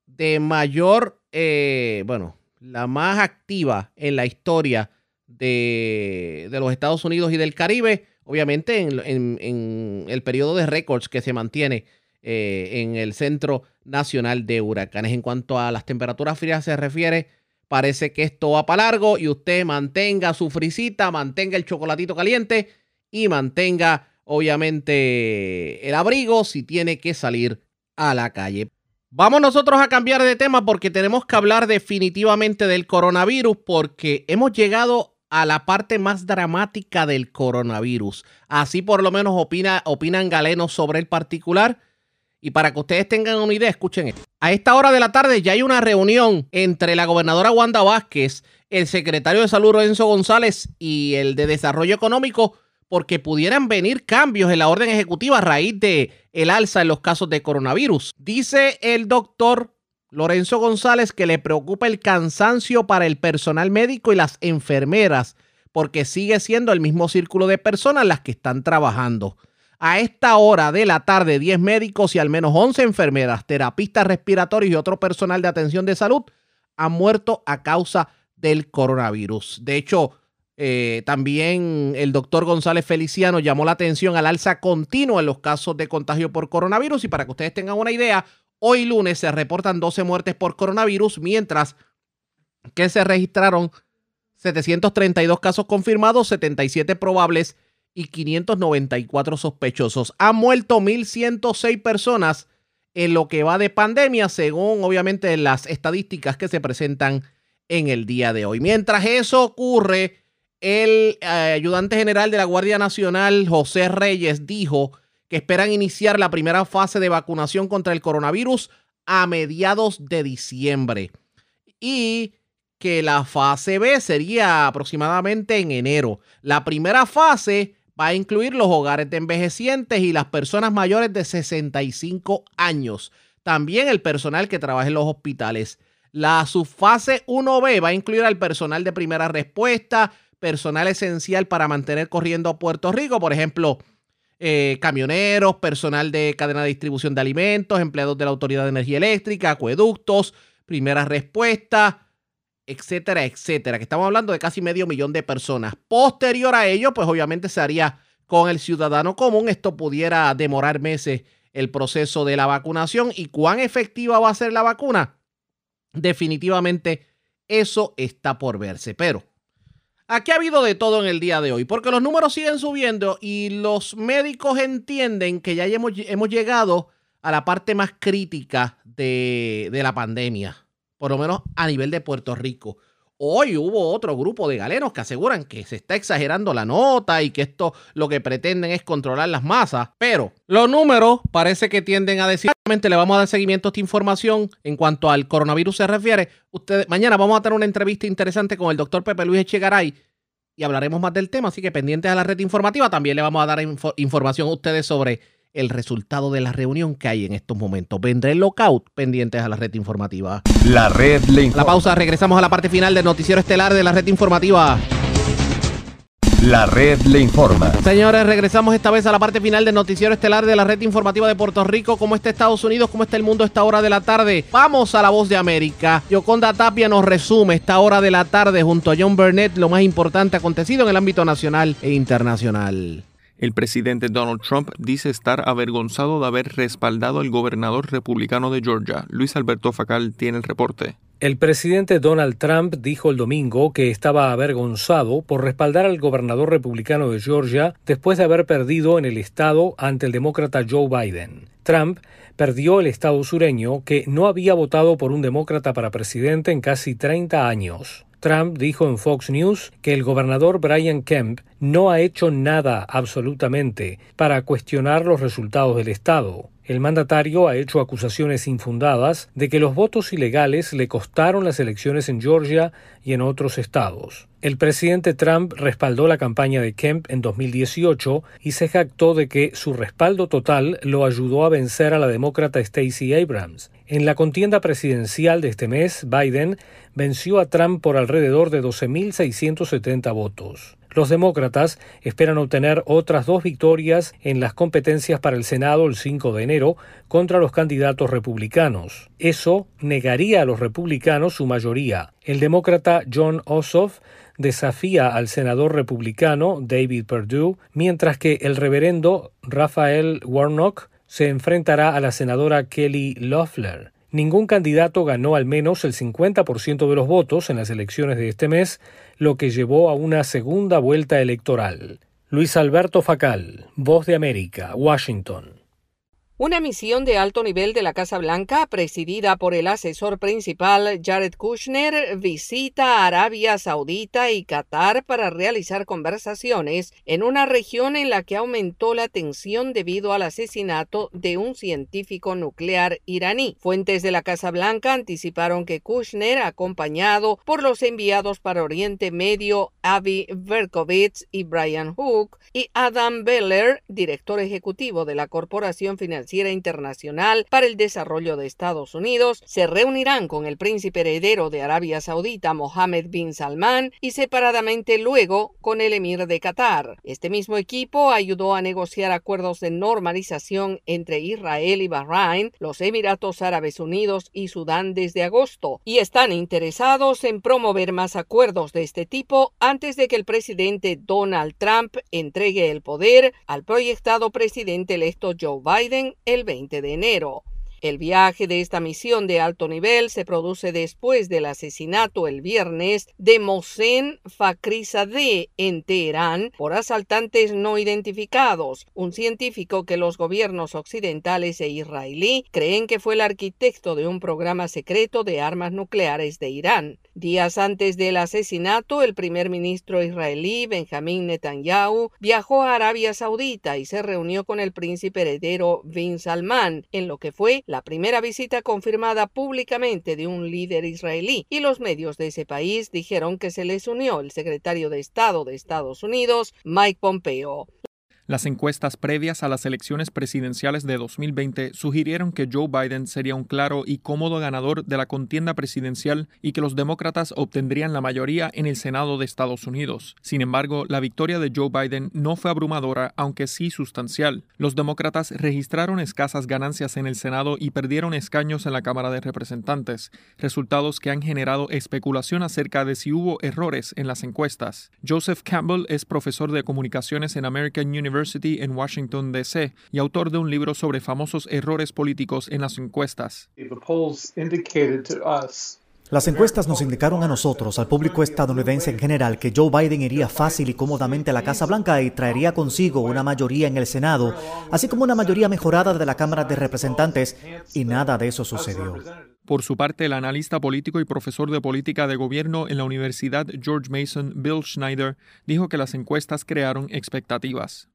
de mayor, eh, bueno, la más activa en la historia de, los Estados Unidos y del Caribe, obviamente en, el periodo de récords que se mantiene eh, en el Centro Nacional de Huracanes. En cuanto a las temperaturas frías se refiere, parece que esto va para largo y usted mantenga su frisita, mantenga el chocolatito caliente y mantenga obviamente el abrigo si tiene que salir a la calle. Vamos nosotros a cambiar de tema porque tenemos que hablar definitivamente del coronavirus porque hemos llegado a la parte más dramática del coronavirus. Así por lo menos opina, opinan galenos sobre el particular. Y para que ustedes tengan una idea, escuchen esto. A esta hora de la tarde ya hay una reunión entre la gobernadora Wanda Vázquez, el secretario de Salud Lorenzo González y el de Desarrollo Económico porque pudieran venir cambios en la orden ejecutiva a raíz de el alza en los casos de coronavirus. Dice el doctor Lorenzo González que le preocupa el cansancio para el personal médico y las enfermeras, porque sigue siendo el mismo círculo de personas las que están trabajando. A esta hora de la tarde, 10 médicos y al menos 11 enfermeras, terapistas respiratorios y otro personal de atención de salud han muerto a causa del coronavirus. De hecho, eh, también el doctor González Feliciano llamó la atención al alza continua en los casos de contagio por coronavirus. Y para que ustedes tengan una idea, hoy lunes se reportan 12 muertes por coronavirus, mientras que se registraron 732 casos confirmados, 77 probables y 594 sospechosos. Han muerto 1.106 personas en lo que va de pandemia, según obviamente las estadísticas que se presentan en el día de hoy. Mientras eso ocurre, el eh, ayudante general de la Guardia Nacional, José Reyes, dijo que esperan iniciar la primera fase de vacunación contra el coronavirus a mediados de diciembre y que la fase B sería aproximadamente en enero. La primera fase va a incluir los hogares de envejecientes y las personas mayores de 65 años. También el personal que trabaja en los hospitales. La subfase 1B va a incluir al personal de primera respuesta, personal esencial para mantener corriendo Puerto Rico, por ejemplo, eh, camioneros, personal de cadena de distribución de alimentos, empleados de la Autoridad de Energía Eléctrica, acueductos, primera respuesta, etcétera, etcétera, que estamos hablando de casi medio millón de personas. Posterior a ello, pues obviamente se haría con el ciudadano común. Esto pudiera demorar meses el proceso de la vacunación y cuán efectiva va a ser la vacuna. Definitivamente eso está por verse, pero Aquí ha habido de todo en el día de hoy, porque los números siguen subiendo y los médicos entienden que ya hemos, llegado a la parte más crítica de, la pandemia, por lo menos a nivel de Puerto Rico. Hoy hubo otro grupo de galenos que aseguran que se está exagerando la nota y que esto lo que pretenden es controlar las masas, pero los números parece que tienden a decir, le vamos a dar seguimiento a esta información en cuanto al coronavirus se refiere. Ustedes, mañana vamos a tener una entrevista interesante con el doctor Pepe Luis Echegaray y hablaremos más del tema, así que pendientes a la red informativa, también le vamos a dar información a ustedes sobre el resultado de la reunión que hay en estos momentos. Vendré el lockout pendientes a la red informativa. La red le informa. La pausa, regresamos a la parte final del noticiero estelar de la red informativa. La red le informa. Señores, regresamos esta vez a la parte final del noticiero estelar de la red informativa de Puerto Rico. ¿Cómo está Estados Unidos? ¿Cómo está el mundo a esta hora de la tarde? Vamos a la voz de América. Yoconda Tapia nos resume esta hora de la tarde junto a John Burnett lo más importante acontecido en el ámbito nacional e internacional. El presidente Donald Trump dice estar avergonzado de haber respaldado al gobernador republicano de Georgia. Luis Alberto Facal tiene el reporte. El presidente Donald Trump dijo el domingo que estaba avergonzado por respaldar al gobernador republicano de Georgia después de haber perdido en el estado ante el demócrata Joe Biden. Trump perdió el estado sureño que no había votado por un demócrata para presidente en casi 30 años. Trump dijo en Fox News que el gobernador Brian Kemp no ha hecho nada absolutamente para cuestionar los resultados del Estado. El mandatario ha hecho acusaciones infundadas de que los votos ilegales le costaron las elecciones en Georgia y en otros estados. El presidente Trump respaldó la campaña de Kemp en 2018 y se jactó de que su respaldo total lo ayudó a vencer a la demócrata Stacey Abrams. En la contienda presidencial de este mes, Biden venció a Trump por alrededor de 12.670 votos. Los demócratas esperan obtener otras dos victorias en las competencias para el Senado el 5 de enero contra los candidatos republicanos. Eso negaría a los republicanos su mayoría. El demócrata John Ossoff desafía al senador republicano David Perdue, mientras que el reverendo Rafael Warnock se enfrentará a la senadora Kelly Loeffler. Ningún candidato ganó al menos el 50% de los votos en las elecciones de este mes, lo que llevó a una segunda vuelta electoral. Luis Alberto Facal, Voz de América, Washington. Una misión de alto nivel de la Casa Blanca, presidida por el asesor principal Jared Kushner, visita Arabia Saudita y Qatar para realizar conversaciones en una región en la que aumentó la tensión debido al asesinato de un científico nuclear iraní. Fuentes de la Casa Blanca anticiparon que Kushner, acompañado por los enviados para Oriente Medio Avi Verkovitz y Brian Hook, y Adam Beller, director ejecutivo de la Corporación Financiera Financiera Internacional para el Desarrollo de Estados Unidos se reunirán con el príncipe heredero de Arabia Saudita, Mohammed bin Salman, y separadamente luego con el emir de Qatar. Este mismo equipo ayudó a negociar acuerdos de normalización entre Israel y Bahrein, los Emiratos Árabes Unidos y Sudán desde agosto, y están interesados en promover más acuerdos de este tipo antes de que el presidente Donald Trump entregue el poder al proyectado presidente electo Joe Biden el 20 de enero. El viaje de esta misión de alto nivel se produce después del asesinato el viernes de Mohsen Fakhrizadeh en Teherán por asaltantes no identificados, un científico que los gobiernos occidentales e israelí creen que fue el arquitecto de un programa secreto de armas nucleares de Irán. Días antes del asesinato, el primer ministro israelí Benjamín Netanyahu viajó a Arabia Saudita y se reunió con el príncipe heredero bin Salman, en lo que fue la primera visita confirmada públicamente de un líder israelí, y los medios de ese país dijeron que se les unió el secretario de Estado de Estados Unidos, Mike Pompeo. Las encuestas previas a las elecciones presidenciales de 2020 sugirieron que Joe Biden sería un claro y cómodo ganador de la contienda presidencial y que los demócratas obtendrían la mayoría en el Senado de Estados Unidos. Sin embargo, la victoria de Joe Biden no fue abrumadora, aunque sí sustancial. Los demócratas registraron escasas ganancias en el Senado y perdieron escaños en la Cámara de Representantes, resultados que han generado especulación acerca de si hubo errores en las encuestas. Joseph Campbell es profesor de comunicaciones en American University en Washington, D.C., y autor de un libro sobre famosos errores políticos en las encuestas. Las encuestas nos indicaron a nosotros, al público estadounidense en general, que Joe Biden iría fácil y cómodamente a la Casa Blanca y traería consigo una mayoría en el Senado, así como una mayoría mejorada de la Cámara de Representantes, y nada de eso sucedió. Por su parte, el analista político y profesor de política de gobierno en la Universidad George Mason, Bill Schneider, dijo que las encuestas crearon expectativas.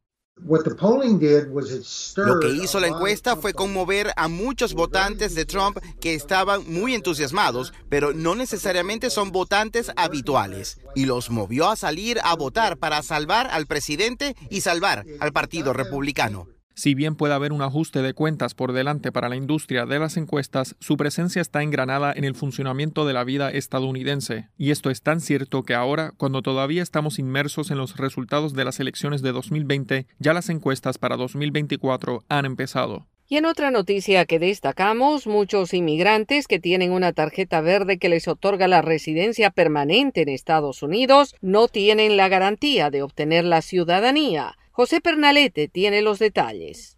Lo que hizo la encuesta fue conmover a muchos votantes de Trump que estaban muy entusiasmados, pero no necesariamente son votantes habituales, y los movió a salir a votar para salvar al presidente y salvar al Partido Republicano. Si bien puede haber un ajuste de cuentas por delante para la industria de las encuestas, su presencia está engranada en el funcionamiento de la vida estadounidense. Y esto es tan cierto que ahora, cuando todavía estamos inmersos en los resultados de las elecciones de 2020, ya las encuestas para 2024 han empezado. Y en otra noticia que destacamos, muchos inmigrantes que tienen una tarjeta verde que les otorga la residencia permanente en Estados Unidos no tienen la garantía de obtener la ciudadanía. José Pernalete tiene los detalles.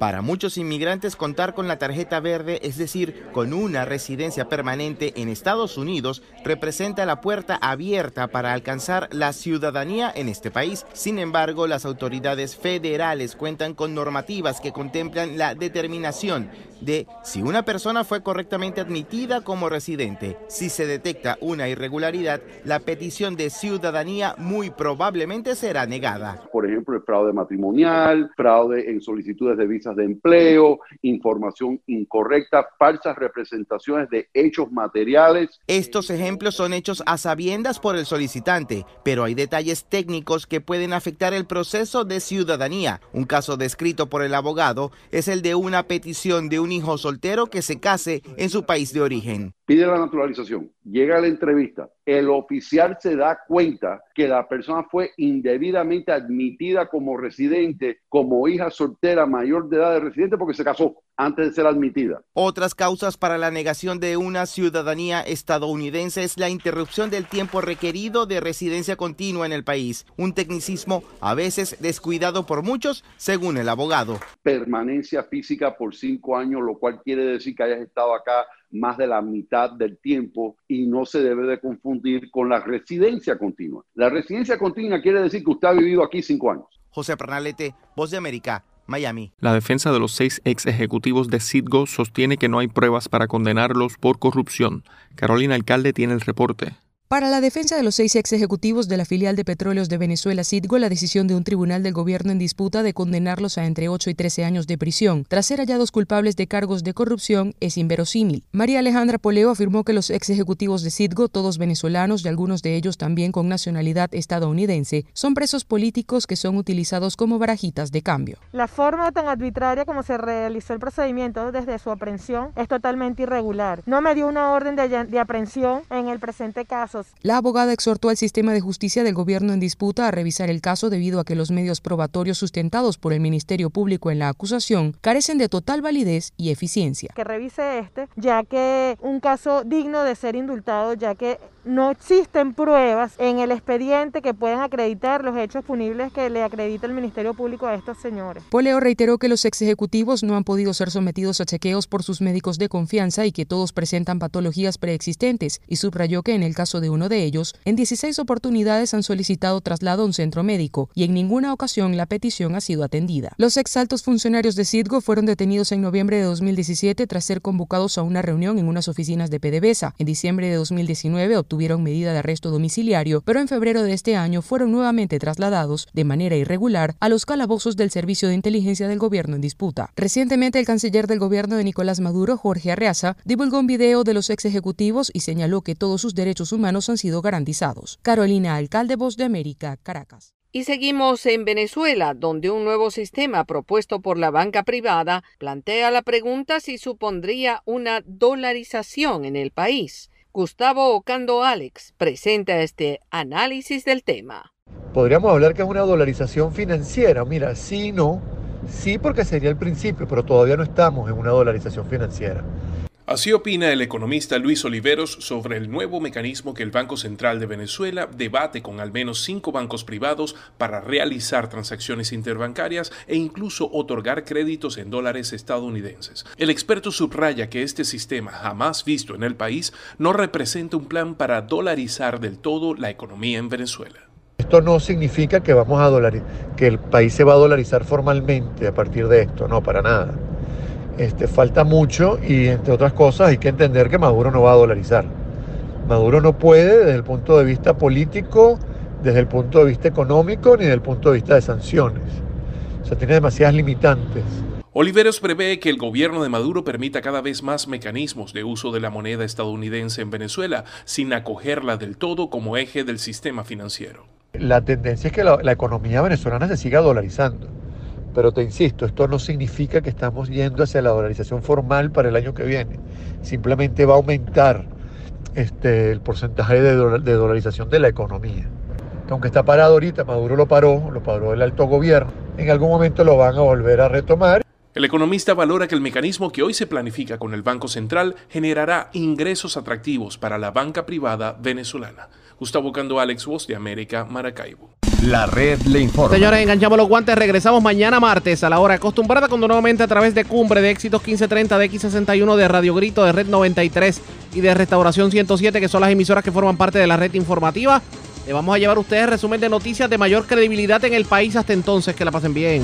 Para muchos inmigrantes contar con la tarjeta verde, es decir, con una residencia permanente en Estados Unidos, representa la puerta abierta para alcanzar la ciudadanía en este país. Sin embargo, las autoridades federales cuentan con normativas que contemplan la determinación de si una persona fue correctamente admitida como residente. Si se detecta una irregularidad, la petición de ciudadanía muy probablemente será negada. Por ejemplo, el fraude matrimonial, fraude en solicitudes de de empleo, información incorrecta, falsas representaciones de hechos materiales. Estos ejemplos son hechos a sabiendas por el solicitante, pero hay detalles técnicos que pueden afectar el proceso de ciudadanía. Un caso descrito por el abogado es el de una petición de un hijo soltero que se case en su país de origen. Pide la naturalización, llega a la entrevista, el oficial se da cuenta que la persona fue indebidamente admitida como residente, como hija soltera mayor de edad de residente porque se casó antes de ser admitida. Otras causas para la negación de una ciudadanía estadounidense es la interrupción del tiempo requerido de residencia continua en el país, un tecnicismo a veces descuidado por muchos, según el abogado. Permanencia física por cinco años, lo cual quiere decir que hayas estado acá más de la mitad del tiempo y no se debe de confundir con la residencia continua. La residencia continua quiere decir que usted ha vivido aquí cinco años. José Pernalete, Voz de América, Miami. La defensa de los seis ex ejecutivos de Citgo sostiene que no hay pruebas para condenarlos por corrupción. Carolina Alcalde tiene el reporte. Para la defensa de los seis ex ejecutivos de la filial de petróleos de Venezuela, Citgo, la decisión de un tribunal del gobierno en disputa de condenarlos a entre 8 y 13 años de prisión tras ser hallados culpables de cargos de corrupción es inverosímil. María Alejandra Poleo afirmó que los ex ejecutivos de Citgo, todos venezolanos y algunos de ellos también con nacionalidad estadounidense, son presos políticos que son utilizados como barajitas de cambio. La forma tan arbitraria como se realizó el procedimiento desde su aprehensión es totalmente irregular. No me dio una orden de, de aprehensión en el presente caso la abogada exhortó al sistema de justicia del gobierno en disputa a revisar el caso debido a que los medios probatorios sustentados por el Ministerio Público en la acusación carecen de total validez y eficiencia. Que revise este, ya que un caso digno de ser indultado, ya que no existen pruebas en el expediente que puedan acreditar los hechos punibles que le acredita el Ministerio Público a estos señores. Poleo reiteró que los ex ejecutivos no han podido ser sometidos a chequeos por sus médicos de confianza y que todos presentan patologías preexistentes y subrayó que en el caso de uno de ellos, en 16 oportunidades han solicitado traslado a un centro médico y en ninguna ocasión la petición ha sido atendida. Los ex altos funcionarios de CIDGO fueron detenidos en noviembre de 2017 tras ser convocados a una reunión en unas oficinas de PDVSA. En diciembre de 2019 tuvieron medida de arresto domiciliario, pero en febrero de este año fueron nuevamente trasladados de manera irregular a los calabozos del Servicio de Inteligencia del Gobierno en disputa. Recientemente, el canciller del gobierno de Nicolás Maduro, Jorge Arreaza, divulgó un video de los ex ejecutivos y señaló que todos sus derechos humanos han sido garantizados. Carolina Alcalde, Voz de América, Caracas. Y seguimos en Venezuela, donde un nuevo sistema propuesto por la banca privada plantea la pregunta si supondría una dolarización en el país. Gustavo Ocando Alex presenta este análisis del tema. Podríamos hablar que es una dolarización financiera. Mira, sí, no. Sí, porque sería el principio, pero todavía no estamos en una dolarización financiera. Así opina el economista Luis Oliveros sobre el nuevo mecanismo que el Banco Central de Venezuela debate con al menos cinco bancos privados para realizar transacciones interbancarias e incluso otorgar créditos en dólares estadounidenses. El experto subraya que este sistema, jamás visto en el país, no representa un plan para dolarizar del todo la economía en Venezuela. Esto no significa que vamos a dolarizar, que el país se va a dolarizar formalmente a partir de esto, no, para nada. Este, falta mucho y entre otras cosas hay que entender que Maduro no va a dolarizar. Maduro no puede desde el punto de vista político, desde el punto de vista económico ni desde el punto de vista de sanciones. O sea, tiene demasiadas limitantes. Oliveros prevé que el gobierno de Maduro permita cada vez más mecanismos de uso de la moneda estadounidense en Venezuela, sin acogerla del todo como eje del sistema financiero. La tendencia es que la, la economía venezolana se siga dolarizando. Pero te insisto, esto no significa que estamos yendo hacia la dolarización formal para el año que viene. Simplemente va a aumentar este, el porcentaje de, de dolarización de la economía. Aunque está parado ahorita, Maduro lo paró, lo paró el alto gobierno, en algún momento lo van a volver a retomar. El economista valora que el mecanismo que hoy se planifica con el Banco Central generará ingresos atractivos para la banca privada venezolana. Gustavo Cando, Alex Voz de América, Maracaibo. La red le informa. Señores, enganchamos los guantes. Regresamos mañana martes a la hora acostumbrada, cuando nuevamente a través de Cumbre de Éxitos 1530, de X61, de Radio Grito, de Red 93 y de Restauración 107, que son las emisoras que forman parte de la red informativa. Le vamos a llevar a ustedes resumen de noticias de mayor credibilidad en el país. Hasta entonces, que la pasen bien.